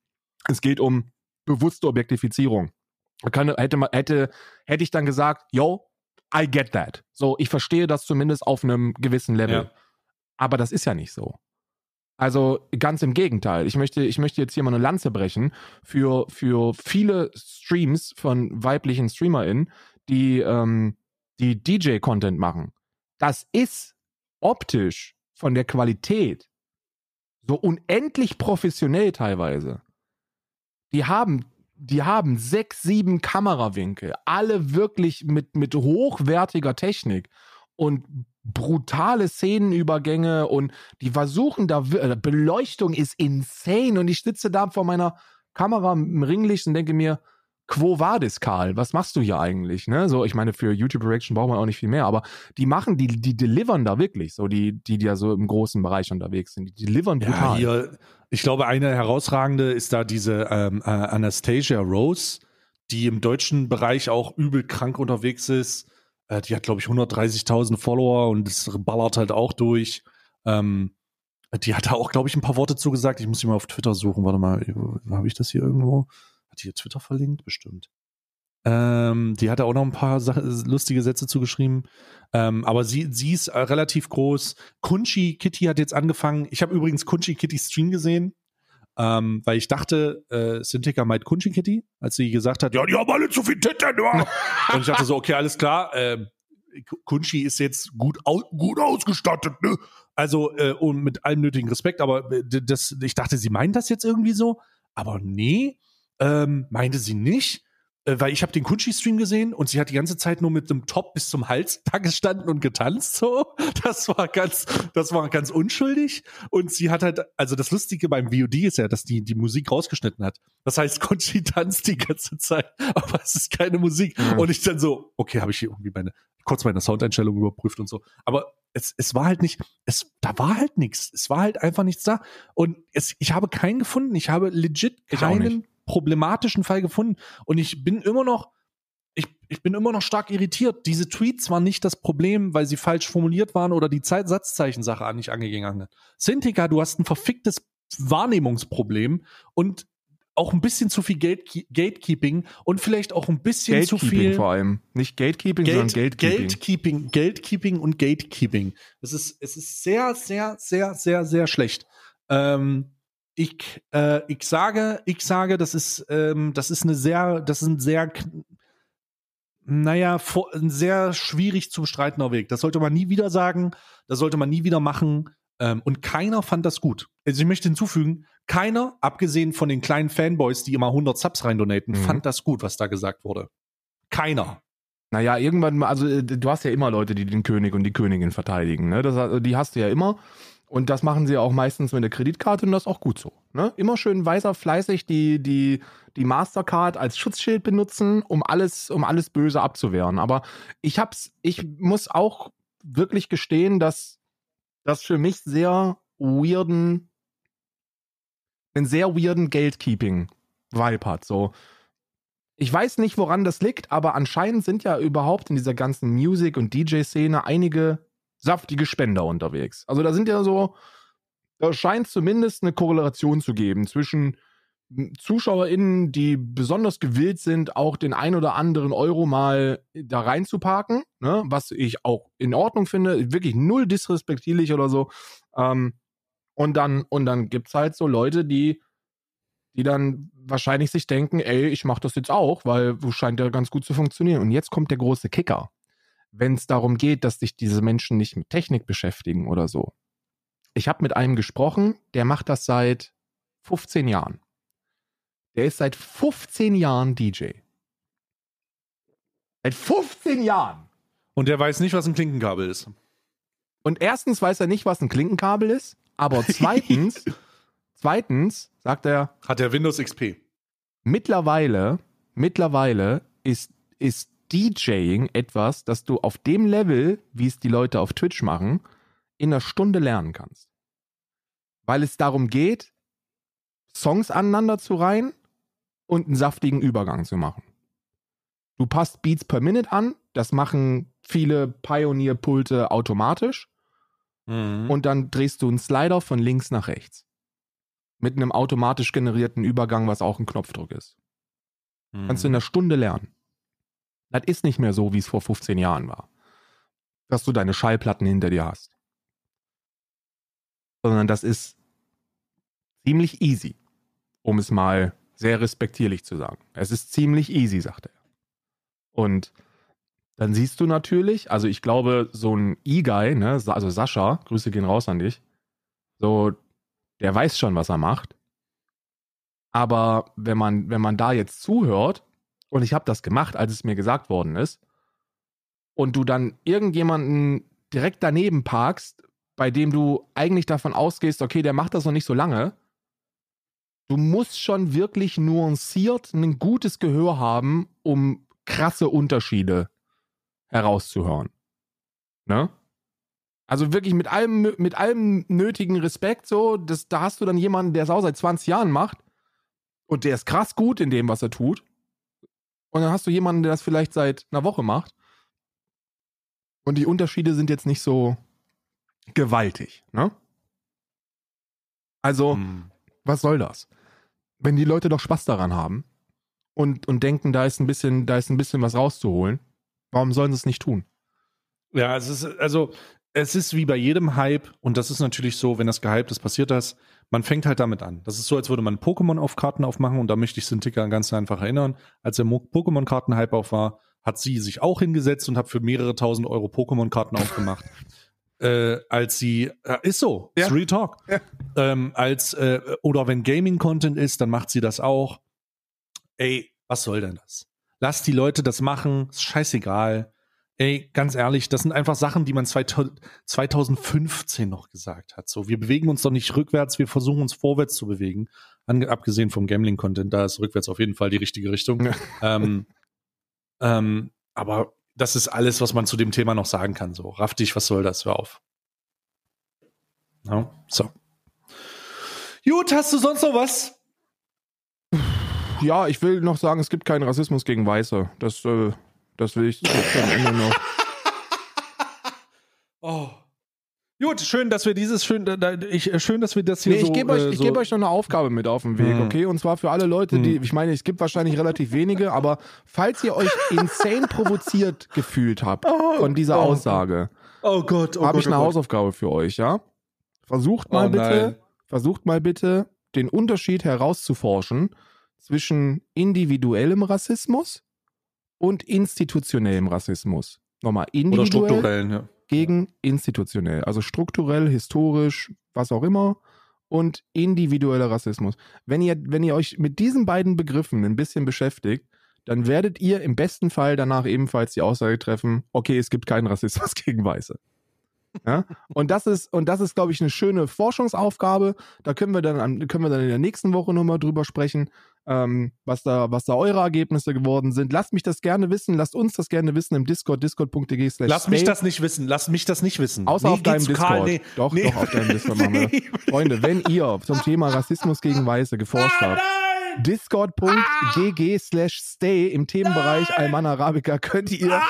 es geht um bewusste Objektifizierung. Kann, hätte, hätte, hätte ich dann gesagt, yo, I get that. So, ich verstehe das zumindest auf einem gewissen Level. Ja. Aber das ist ja nicht so. Also ganz im Gegenteil. Ich möchte, ich möchte jetzt hier mal eine Lanze brechen für, für viele Streams von weiblichen StreamerInnen, die, ähm, die DJ-Content machen. Das ist optisch von der Qualität so unendlich professionell teilweise. Die haben, die haben sechs, sieben Kamerawinkel, alle wirklich mit, mit hochwertiger Technik und brutale Szenenübergänge und die versuchen da, äh, Beleuchtung ist insane und ich sitze da vor meiner Kamera im Ringlicht und denke mir, Quo vadis, Karl? Was machst du hier eigentlich? Ne? So, ich meine, für YouTube Reaction braucht man auch nicht viel mehr, aber die machen, die, die delivern da wirklich, so die, die, die ja so im großen Bereich unterwegs sind. Die delivern Ja, brutal. hier, ich glaube, eine herausragende ist da diese ähm, äh, Anastasia Rose, die im deutschen Bereich auch übel krank unterwegs ist. Äh, die hat, glaube ich, 130.000 Follower und es ballert halt auch durch. Ähm, die hat da auch, glaube ich, ein paar Worte zugesagt. Ich muss sie mal auf Twitter suchen. Warte mal, habe ich das hier irgendwo? Hat die hier Twitter verlinkt? Bestimmt. Ähm, die hat da auch noch ein paar lustige Sätze zugeschrieben. Ähm, aber sie, sie ist äh, relativ groß. Kunchi Kitty hat jetzt angefangen. Ich habe übrigens Kunchi Kitty Stream gesehen, ähm, weil ich dachte, äh, Syntika meint Kunchi Kitty, als sie gesagt hat, ja, die haben alle zu viel Titten, ja. <laughs> Und ich dachte so, okay, alles klar. Äh, Kunchi ist jetzt gut, au gut ausgestattet, ne? Also äh, und mit allem nötigen Respekt, aber äh, das, ich dachte, sie meint das jetzt irgendwie so, aber nee, ähm, meinte sie nicht. Äh, weil ich habe den Kunchi-Stream gesehen und sie hat die ganze Zeit nur mit einem Top bis zum Hals <laughs> da gestanden und getanzt so. Das war ganz, das war ganz unschuldig. Und sie hat halt, also das Lustige beim VOD ist ja, dass die die Musik rausgeschnitten hat. Das heißt, Kunchi tanzt die ganze Zeit, <laughs> aber es ist keine Musik. Mhm. Und ich dann so, okay, habe ich hier irgendwie meine, kurz meine Soundeinstellung überprüft und so. Aber es, es war halt nicht, es, da war halt nichts. Es war halt einfach nichts da. Und es, ich habe keinen gefunden. Ich habe legit keinen problematischen Fall gefunden. Und ich bin immer noch, ich, ich bin immer noch stark irritiert. Diese Tweets waren nicht das Problem, weil sie falsch formuliert waren oder die Zeit Satzzeichen-Sache an nicht angegangen hat. Sintika, du hast ein verficktes Wahrnehmungsproblem und auch ein bisschen zu viel Gate Gatekeeping und vielleicht auch ein bisschen zu viel vor allem. Nicht Gatekeeping, Geld, sondern Gatekeeping. Gatekeeping, Gatekeeping und Gatekeeping. Es ist, es ist sehr, sehr, sehr, sehr, sehr schlecht. Ähm, ich, äh, ich sage, ich sage, das ist, ähm, das ist eine sehr, das ist ein sehr, naja, vor, ein sehr schwierig zu bestreitener Weg. Das sollte man nie wieder sagen, das sollte man nie wieder machen. Ähm, und keiner fand das gut. Also ich möchte hinzufügen, keiner, abgesehen von den kleinen Fanboys, die immer 100 Subs reindonaten, Mhm. fand das gut, was da gesagt wurde. Keiner. Naja, irgendwann, also äh, du hast ja immer Leute, die den König und die Königin verteidigen. Ne? Das, also, die hast du ja immer. Und das machen sie auch meistens mit der Kreditkarte und das ist auch gut so. Ne? Immer schön weiser, fleißig die, die, die Mastercard als Schutzschild benutzen, um alles, um alles Böse abzuwehren. Aber ich hab's, ich muss auch wirklich gestehen, dass das für mich sehr weirden, einen sehr weirden Gatekeeping-Vibe hat. So, ich weiß nicht, woran das liegt, aber anscheinend sind ja überhaupt in dieser ganzen Music- und DJ-Szene einige saftige Spender unterwegs. Also da sind ja so, da scheint zumindest eine Korrelation zu geben zwischen m, ZuschauerInnen, die besonders gewillt sind, auch den ein oder anderen Euro mal da reinzuparken, ne? was ich auch in Ordnung finde, wirklich null disrespektierlich oder so. Ähm, und dann, und dann gibt's halt so Leute, die die dann wahrscheinlich sich denken, ey, ich mache das jetzt auch, weil so scheint ja ganz gut zu funktionieren. Und jetzt kommt der große Kicker. Wenn es darum geht, dass sich diese Menschen nicht mit Technik beschäftigen oder so. Ich habe mit einem gesprochen, der macht das seit 15 Jahren. Der ist seit 15 Jahren DJ. Seit 15 Jahren. Und der weiß nicht, was ein Klinkenkabel ist. Und erstens weiß er nicht, was ein Klinkenkabel ist, aber zweitens, <laughs> zweitens sagt er, Hat der Windows XP. mittlerweile, mittlerweile ist ist DJing etwas, das du auf dem Level, wie es die Leute auf Twitch machen, in einer Stunde lernen kannst. Weil es darum geht, Songs aneinander zu reihen und einen saftigen Übergang zu machen. Du passt Beats per Minute an, das machen viele Pioneer-Pulte automatisch Mhm. und dann drehst du einen Slider von links nach rechts. Mit einem automatisch generierten Übergang, was auch ein Knopfdruck ist. Kannst du in einer Stunde lernen. Das ist nicht mehr so, wie es vor 15 Jahren war. Dass du deine Schallplatten hinter dir hast. Sondern das ist ziemlich easy, um es mal sehr respektierlich zu sagen. Es ist ziemlich easy, sagt er. Und dann siehst du natürlich, also ich glaube, so ein E-Guy, ne, also Sascha, Grüße gehen raus an dich, so, der weiß schon, was er macht. Aber wenn man, wenn man da jetzt zuhört, und ich habe das gemacht, als es mir gesagt worden ist, und du dann irgendjemanden direkt daneben parkst, bei dem du eigentlich davon ausgehst, okay, der macht das noch nicht so lange, du musst schon wirklich nuanciert ein gutes Gehör haben, um krasse Unterschiede herauszuhören. Ne? Also wirklich mit allem, mit allem nötigen Respekt so, das, da hast du dann jemanden, der es auch seit 20 Jahren macht und der ist krass gut in dem, was er tut. Und dann hast du jemanden, der das vielleicht seit einer Woche macht. Und die Unterschiede sind jetzt nicht so gewaltig, ne? Also, Mhm. was soll das? Wenn die Leute doch Spaß daran haben und, und denken, da ist ein bisschen, da ist ein bisschen was rauszuholen, warum sollen sie es nicht tun? Ja, es ist, also, es ist wie bei jedem Hype, und das ist natürlich so, wenn das gehypt ist, passiert das. Man fängt halt damit an. Das ist so, als würde man Pokémon auf Karten aufmachen, und da möchte ich Sintika ganz einfach erinnern. Als der Mo- Pokémon-Karten-Hype auf war, hat sie sich auch hingesetzt und hat für mehrere tausend Euro Pokémon-Karten aufgemacht. <laughs> Äh, als sie, äh, ist so, Ja. ist Real Talk. Ja. Ähm, als, äh, oder wenn Gaming-Content ist, dann macht sie das auch. Ey, was soll denn das? Lass die Leute das machen, ist scheißegal. Ey, ganz ehrlich, das sind einfach Sachen, die man 2000 2015 noch gesagt hat. So, wir bewegen uns doch nicht rückwärts, wir versuchen uns vorwärts zu bewegen. An, abgesehen vom Gambling-Content, da ist rückwärts auf jeden Fall die richtige Richtung. Ja. <laughs> ähm, ähm, aber das ist alles, was man zu dem Thema noch sagen kann. So, raff dich, was soll das? Hör auf. Ja, so. Gut, hast du sonst noch was? Ja, ich will noch sagen, es gibt keinen Rassismus gegen Weiße. Das, äh, das will ich am Ende noch. <laughs> Oh. Gut, schön, dass wir dieses schön, da, ich, schön, dass wir das hier Nee, so. ich gebe euch, äh, ich so, gebe euch noch eine Aufgabe mit auf den Weg, Hm. okay? Und zwar für alle Leute, die, Hm. ich meine, es gibt wahrscheinlich relativ wenige, aber falls ihr euch insane provoziert gefühlt habt Oh, von dieser oh. Aussage, Oh Gott, oh habe ich eine oh Gott. Hausaufgabe für euch, ja? Versucht mal Oh bitte, nein. versucht mal bitte, den Unterschied herauszuforschen zwischen individuellem Rassismus und institutionellem Rassismus. Nochmal, Oder individuell strukturellen, ja. gegen institutionell, also strukturell, historisch, was auch immer und individueller Rassismus. Wenn ihr, wenn ihr euch mit diesen beiden Begriffen ein bisschen beschäftigt, dann werdet ihr im besten Fall danach ebenfalls die Aussage treffen, okay, es gibt keinen Rassismus <laughs> gegen Weiße. Ja? Und das ist, und das ist, glaube ich, eine schöne Forschungsaufgabe. Da können wir dann, an- können wir dann in der nächsten Woche nochmal drüber sprechen, ähm, was da, was da eure Ergebnisse geworden sind. Lasst mich das gerne wissen, lasst uns das gerne wissen im Discord, discord.de slash Lass mich das nicht wissen. Lass mich das nicht wissen. Außer Nee, auf deinem Discord. Karl, nee. Doch, Nee. doch, auf deinem Discord machen wir. <laughs> Freunde, wenn ihr zum Thema Rassismus gegen Weiße geforscht habt, discord.gg slash stay im Themenbereich Alman Arabica könnt ihr,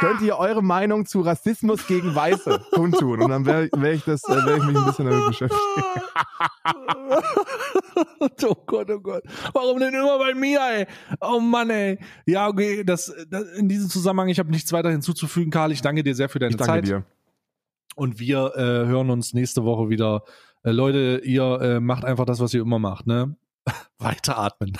könnt ihr eure Meinung zu Rassismus gegen Weiße kundtun. Und dann werde wär ich, das, äh, wär ich mich ein bisschen damit beschäftigen. <laughs> oh Gott, oh Gott. Warum denn immer bei mir, ey? Oh Mann, ey. Ja, okay, das, das in diesem Zusammenhang, ich habe nichts weiter hinzuzufügen, Karl. Ich danke dir sehr für deine Ich danke Zeit. dir. Und wir äh, hören uns nächste Woche wieder. Äh, Leute, ihr äh, macht einfach das, was ihr immer macht, ne? <laughs> Weiteratmen.